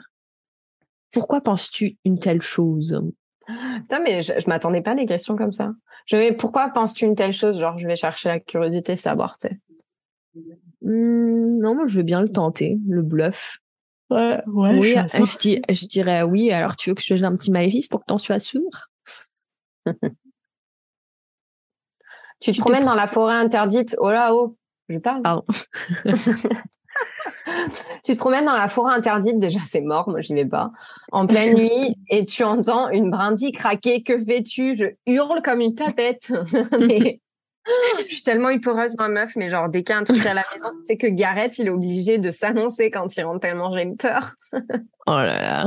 Pourquoi penses-tu une telle chose? Non, mais je, je m'attendais pas à des questions comme ça. Je vais, pourquoi penses-tu une telle chose? Genre, je vais chercher la curiosité, savoir, tu sais. Mmh, non, moi, je veux bien le tenter, le bluff. Ouais, ouais. Oui, je, je, dirais oui. Alors, tu veux que je te jette un petit maléfice pour que t'en sois sûr Tu te promènes dans la forêt interdite. Oh là, oh, je parle. Pardon. [laughs] [laughs] tu te promènes dans la forêt interdite, déjà c'est mort, moi j'y vais pas, en pleine [laughs] nuit, et tu entends une brindille craquer, que fais-tu? Je hurle comme une tapette. [laughs] mais... Je suis tellement hyporeuse, ma meuf, mais genre, dès qu'il y a un truc à la maison, c'est que Gareth, il est obligé de s'annoncer quand il rentre tellement j'ai peur. oh là là.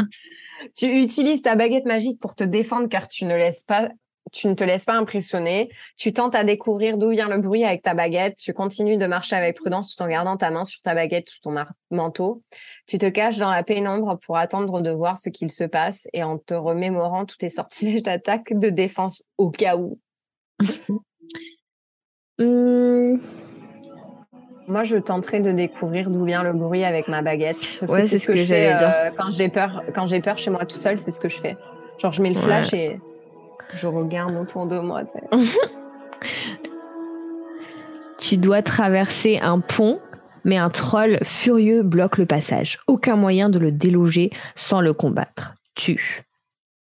Tu utilises ta baguette magique pour te défendre car tu ne laisses pas tu ne te laisses pas impressionner, tu tentes à découvrir d'où vient le bruit avec ta baguette, tu continues de marcher avec prudence tout en gardant ta main sur ta baguette sous ton manteau, tu te caches dans la pénombre pour attendre de voir ce qu'il se passe et en te remémorant tous tes sortilèges d'attaque, de défense au cas où. [laughs] Mmh. Moi, je tenterai de découvrir d'où vient le bruit avec ma baguette. Parce que c'est ce que, je fais euh, quand j'ai peur. Quand j'ai peur chez moi toute seule, c'est ce que je fais. Genre, je mets le flash et je regarde autour de moi. [laughs] tu dois traverser un pont, mais un troll furieux bloque le passage. Aucun moyen de le déloger sans le combattre. Tu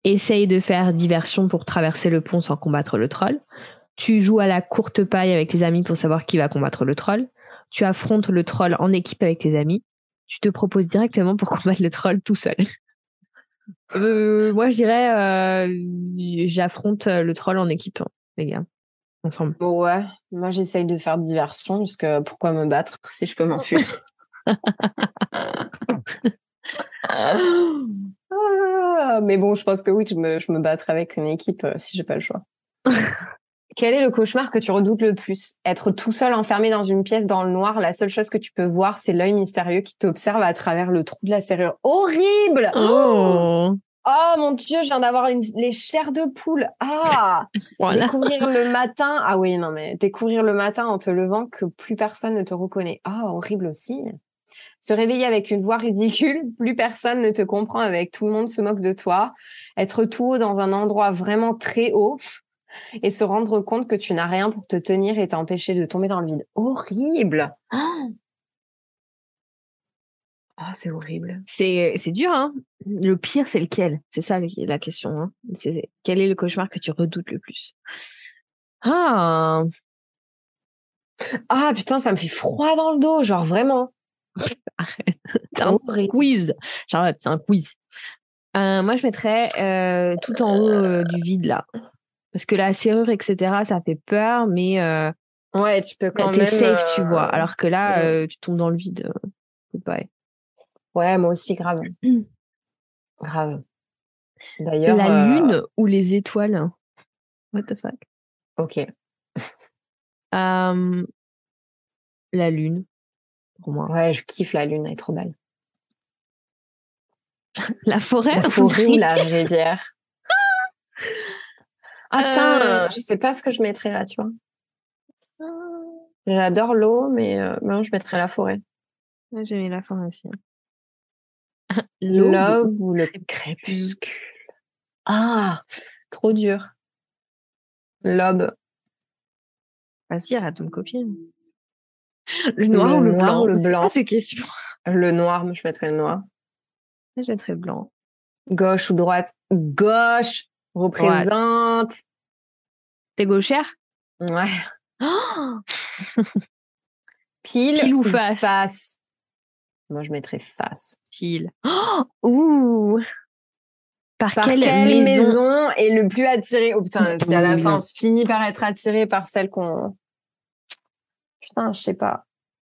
essayes de faire diversion pour traverser le pont sans combattre le troll. Tu joues à la courte paille avec tes amis pour savoir qui va combattre le troll. Tu affrontes le troll en équipe avec tes amis. Tu te proposes directement pour [laughs] combattre le troll tout seul. Euh, moi, je dirais, euh, j'affronte le troll en équipe, hein, les gars, ensemble. Ouais, moi j'essaye de faire diversion, parce que pourquoi me battre si je peux m'enfuir? [laughs] Ah, Mais bon, je pense que oui, je me, je me battrai avec une équipe euh, si j'ai pas le choix. [laughs] Quel est le cauchemar que tu redoutes le plus? Être tout seul enfermé dans une pièce dans le noir, la seule chose que tu peux voir, c'est l'œil mystérieux qui t'observe à travers le trou de la serrure. Horrible Oh, oh mon dieu, je viens d'avoir les chairs de poule. Ah [laughs] Découvrir le matin. Ah oui, non mais découvrir le matin en te levant que plus personne ne te reconnaît. Ah, horrible aussi. Se réveiller avec une voix ridicule, plus personne ne te comprend avec tout le monde se moque de toi. Être tout haut dans un endroit vraiment très haut et se rendre compte que tu n'as rien pour te tenir et t'empêcher de tomber dans le vide. Horrible. Ah, c'est horrible. C'est c'est dur hein. Le pire c'est lequel? C'est ça la question hein. C'est quel est le cauchemar que tu redoutes le plus? Ah. Ah putain, ça me fait froid dans le dos, genre vraiment. [laughs] Arrête. un quiz. Charlotte, c'est un quiz. Euh, moi, je mettrais euh, tout en haut euh, du vide là. Parce que la serrure, etc., ça fait peur, mais euh, ouais, tu peux quand même. T'es safe, tu vois. Alors que là, euh, tu tombes dans le vide. Euh, ouais, moi aussi, grave. [clears throat] grave. D'ailleurs. La lune ou les étoiles? What the fuck? Ok. la lune, pour moi. Ouais, je kiffe la lune, elle est trop belle. la forêt La forêt ou la rivière? Ah putain, euh, je sais pas ce que je mettrais là, tu vois. J'adore l'eau, mais euh, je mettrais la forêt. J'ai mis la forêt aussi. [laughs] L'aube ou le crépuscule. Ah, trop dur. L'aube. Vas-y, arrête de me copier. [laughs] Le noir ou le blanc? Le blanc. ces questions. Le noir, je mettrais le noir. Je mettrais blanc. Gauche ou droite? Gauche représente. T'es gauchère Ouais. [gasps] Oh Pile, ou face, Moi, je mettrais face. Pile. Oh [gasps] Ouh par, quelle, maison... est le plus attiré? Oh putain, c'est à la fin fini par être attiré par celle qu'on. [tsk] Putain, je sais pas.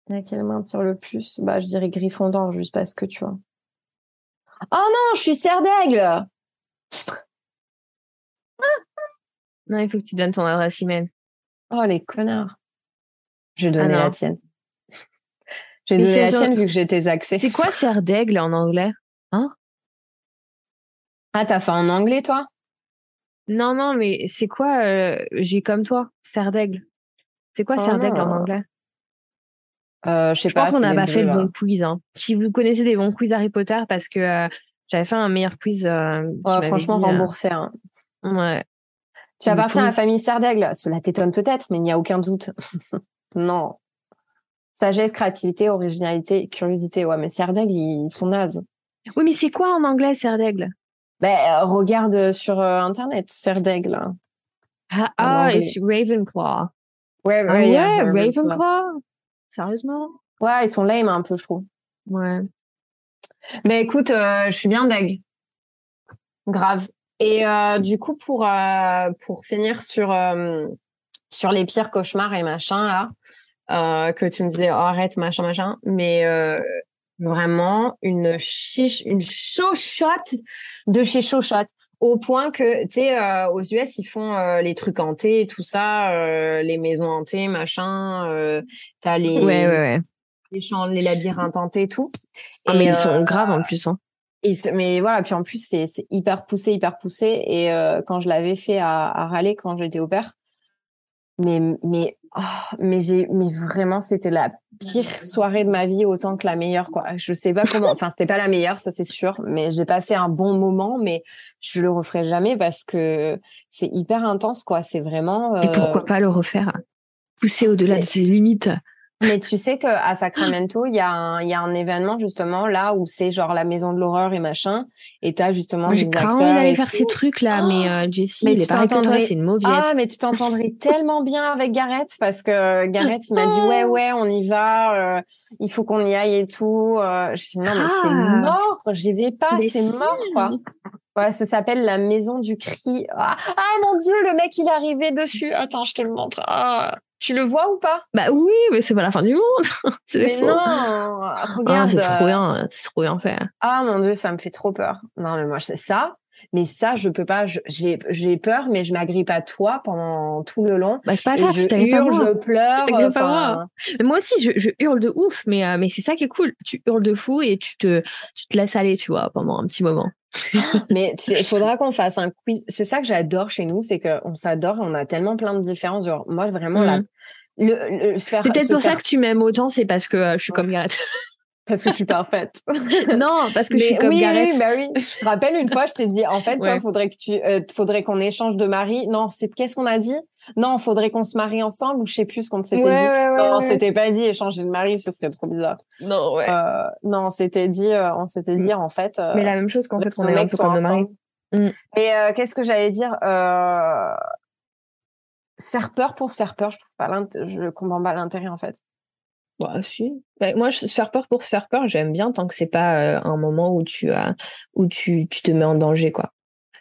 Quelle main tire le plus Bah, je dirais Gryffondor, juste parce que tu vois. Oh non, je suis serre d'aigle non, il faut que tu donnes ton adresse email. Oh, les connards. Je vais donner ah la tienne. J'ai donné la tienne vu que j'ai tes accès. C'est quoi serre d'aigle en anglais? Hein? Ah, t'as fait en anglais, toi? Non, non, mais c'est quoi euh, J'ai comme toi, serre d'aigle? C'est quoi serre d'aigle en anglais? Euh, Je pense qu'on n'a pas fait le bon quiz. Hein. Si vous connaissez des bons quiz Harry Potter, parce que euh, j'avais fait un meilleur quiz. Franchement, remboursé. Hein. Ouais. Tu appartiens à la famille Serdaigle. Cela t'étonne peut-être, mais il n'y a aucun doute. [laughs] non. Sagesse, créativité, originalité, curiosité. Ouais, mais Serdaigle, ils sont nazes. Oui, mais c'est quoi en anglais, Serdaigle? Ben, regarde sur Internet, Serdaigle. Ah, ah c'est Ravenclaw. Ouais, ah ouais, ouais Ravenclaw. Sérieusement? Ouais, ils sont lame un peu, je trouve. Ouais. Mais écoute, euh, je suis bien deg. Grave. Et euh, du coup, pour, euh, pour finir sur, sur les pires cauchemars et machin, là, que tu me disais, oh, arrête, machin, machin. Mais vraiment, une chiche, une chochotte de chez chochotte au point que tu sais euh, aux US ils font euh, les trucs hantés et tout ça euh, les maisons hantées machin t'as les ouais, ouais, ouais. les champs les labyrinthes hantés et tout ah, mais ils sont graves en plus hein et mais voilà puis en plus c'est hyper poussé hyper poussé. Et quand je l'avais fait à, à Raleigh quand j'étais au père mais mais oh, mais j'ai mais vraiment c'était la pire soirée de ma vie autant que la meilleure quoi. Je sais pas comment enfin c'était pas la meilleure ça c'est sûr mais j'ai passé un bon moment mais je le referai jamais parce que c'est hyper intense quoi. C'est vraiment et pourquoi euh, pas le refaire? Pousser au-delà de ses limites mais tu sais qu'à Sacramento, il y, a un, y a un événement justement là où c'est genre la maison de l'horreur et machin. Et t'as justement. J'ai grave envie d'aller faire ces trucs là, mais euh, Jessie, mais il est pareil que toi, c'est une mauviette. Ah, mais tu t'entendrais [laughs] tellement bien avec Gareth parce que Gareth il m'a dit ouais ouais on y va, euh, il faut qu'on y aille et tout. Euh, je dis non mais c'est ah. mort, j'y vais pas, c'est mort quoi. Voilà, ça s'appelle la maison du cri. Ah, ah, mon dieu, le mec il est arrivé dessus. Attends, je te le montre. Ah. Tu le vois ou pas? Bah oui, mais c'est pas la fin du monde. [laughs] c'est mais non, regarde. Ah, c'est trop bien, c'est trop bien fait. Ah mon dieu, ça me fait trop peur. Non mais moi c'est ça. Mais ça, je peux pas. J'ai j'ai peur, mais je m'agrippe à toi pendant tout le long. Bah c'est pas grave. Je hurle, je pleure. pas moi. Mais moi aussi, je, je, hurle de ouf. Mais euh, mais c'est ça qui est cool. Tu hurles de fou et tu te tu te laisses aller, tu vois, pendant un petit moment. [laughs] [laughs] mais il faudra qu'on fasse un quiz. C'est ça que j'adore chez nous, c'est qu'on s'adore et on a tellement plein de différences. Genre, moi, vraiment, là, mmh. le, faire. C'est peut-être pour ça que tu m'aimes autant, c'est parce que euh, je suis comme Gareth. [laughs] Parce que je suis parfaite. [laughs] non, parce que je suis comme oui, Gareth. Oui, bah oui. Je me rappelle une fois, je t'ai dit, en fait, toi, faudrait que tu, euh, faudrait qu'on échange de mari. Non, c'est qu'est-ce qu'on a dit? Non, faudrait qu'on se marie ensemble ou je sais plus ce qu'on s'était dit. non, on s'était pas dit échanger de mari, ce serait trop bizarre. Non, ouais. Euh, non, on s'était dit, euh, on s'était dit en fait. Euh, Mais la même chose qu'en fait, on est un peu comme de mari. Mm. Et euh, qu'est-ce que j'allais dire Se faire peur pour se faire peur, je trouve pas je comprends pas l'intérêt en fait. Bah si. Bah, moi, se faire peur pour se faire peur, j'aime bien tant que c'est pas un moment où tu as, où tu, tu te mets en danger quoi.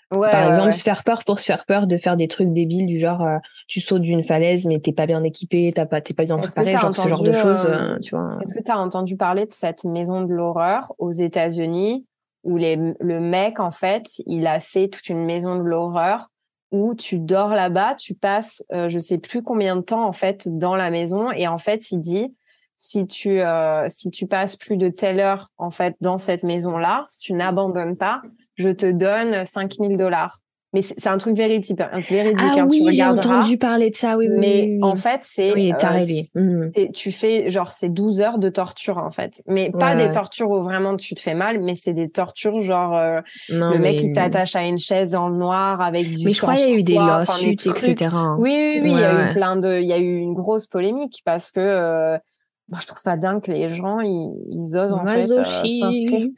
Par exemple, se faire peur pour se faire peur, de faire des trucs débiles du genre euh, tu sautes d'une falaise mais t'es pas bien équipé, t'as pas t'es pas bien préparé, genre ce genre de choses, euh, euh, tu vois. Est-ce que tu as entendu parler de cette maison de l'horreur aux États-Unis où les, le mec en fait, il a fait toute une maison de l'horreur où tu dors là-bas, tu passes je sais plus combien de temps en fait dans la maison et en fait, il dit si tu si tu passes plus de telle heure en fait dans cette maison là, si tu n'abandonnes pas, je te donne 5000 dollars. Mais c'est un truc véridique, véridique ah hein, oui, j'ai entendu parler de ça, oui. Mais en fait, c'est oui, euh, mmh. tu fais genre c'est 12 heures de torture en fait, mais pas des tortures où vraiment tu te fais mal, mais c'est des tortures genre euh, le mec qui t'attache à une chaise en noir avec du. Mais je crois qu'il y a eu des lawsuits, etc. Oui, oui, oui, il y a eu plein de, il y a eu une grosse polémique parce que. Euh, moi, je trouve ça dingue que les gens ils, ils osent en fait s'inscrire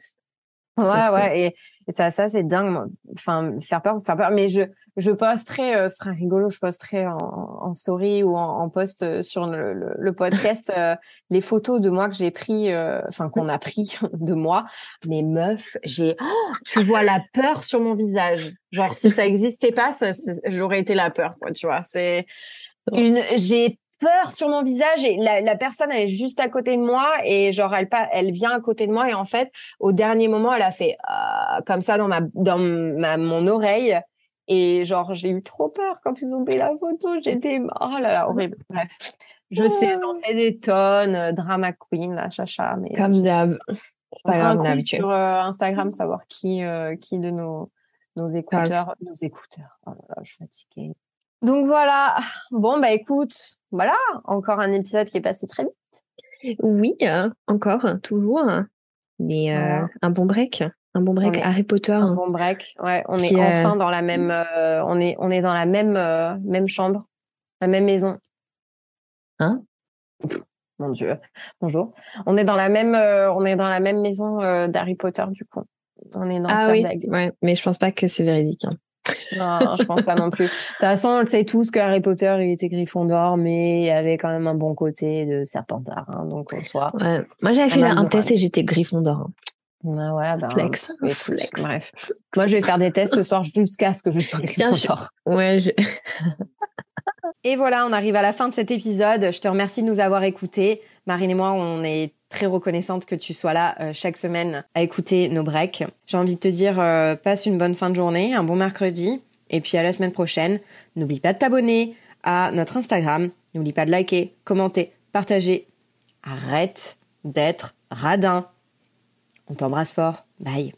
Ouais, ouais, et, et ça, ça c'est dingue. Enfin, faire peur, faire peur. Mais je, je posterai, euh, ce sera rigolo, je posterai en, en story ou en, en post euh, sur le, le, podcast [laughs] euh, les photos de moi que j'ai pris, enfin qu'on a pris [laughs] de moi. Mais meuf, j'ai, oh, tu vois la peur sur mon visage. Genre si ça [laughs] existait pas, j'aurais été la peur, quoi. Tu vois, c'est une, j'ai peur sur mon visage et la, la, personne elle est juste à côté de moi et genre elle pas elle vient à côté de moi et en fait au dernier moment elle a fait euh, comme ça dans ma dans ma mon oreille et genre j'ai eu trop peur quand ils ont pris la photo j'étais oh là là horrible. Bref je sais j'en fais des tonnes euh, drama queen la chacha mais comme d'hab. c'est pas grave sur euh, Instagram savoir qui qui de nos nos écouteurs nos écouteurs. Oh là là je suis fatiguée donc voilà. Bon bah écoute, voilà, encore un épisode qui est passé très vite. Oui, encore, toujours. Mais un bon break. Un bon break Harry Potter. Un bon break. Ouais, on est enfin dans la même. on est on est dans la même même chambre, la même maison. Hein? Mon Dieu. Bonjour. On est dans la même on est dans la même maison d'Harry Potter du coup. On est dans ah oui. Ouais, mais je pense pas que c'est véridique. Hein. Non, je pense pas non plus. De toute façon, on le sait tous que Harry Potter, il était Gryffondor, mais il avait quand même un bon côté de Serpentard, hein, donc en. Moi, j'avais fait un test et j'étais Gryffondor. Hein. Ah ouais, bah, flex. flex. Bref. Moi, je vais faire des tests ce soir jusqu'à ce que je sois Gryffondor. [laughs] Ouais, je... Et voilà, on arrive à la fin de cet épisode. Je te remercie de nous avoir écoutés. Marine et moi, on est très reconnaissante que tu sois là euh, chaque semaine à écouter nos breaks. J'ai envie de te dire, euh, passe une bonne fin de journée, un bon mercredi, et puis à la semaine prochaine. N'oublie pas de t'abonner à notre Instagram. N'oublie pas de liker, commenter, partager. Arrête d'être radin. On t'embrasse fort. Bye.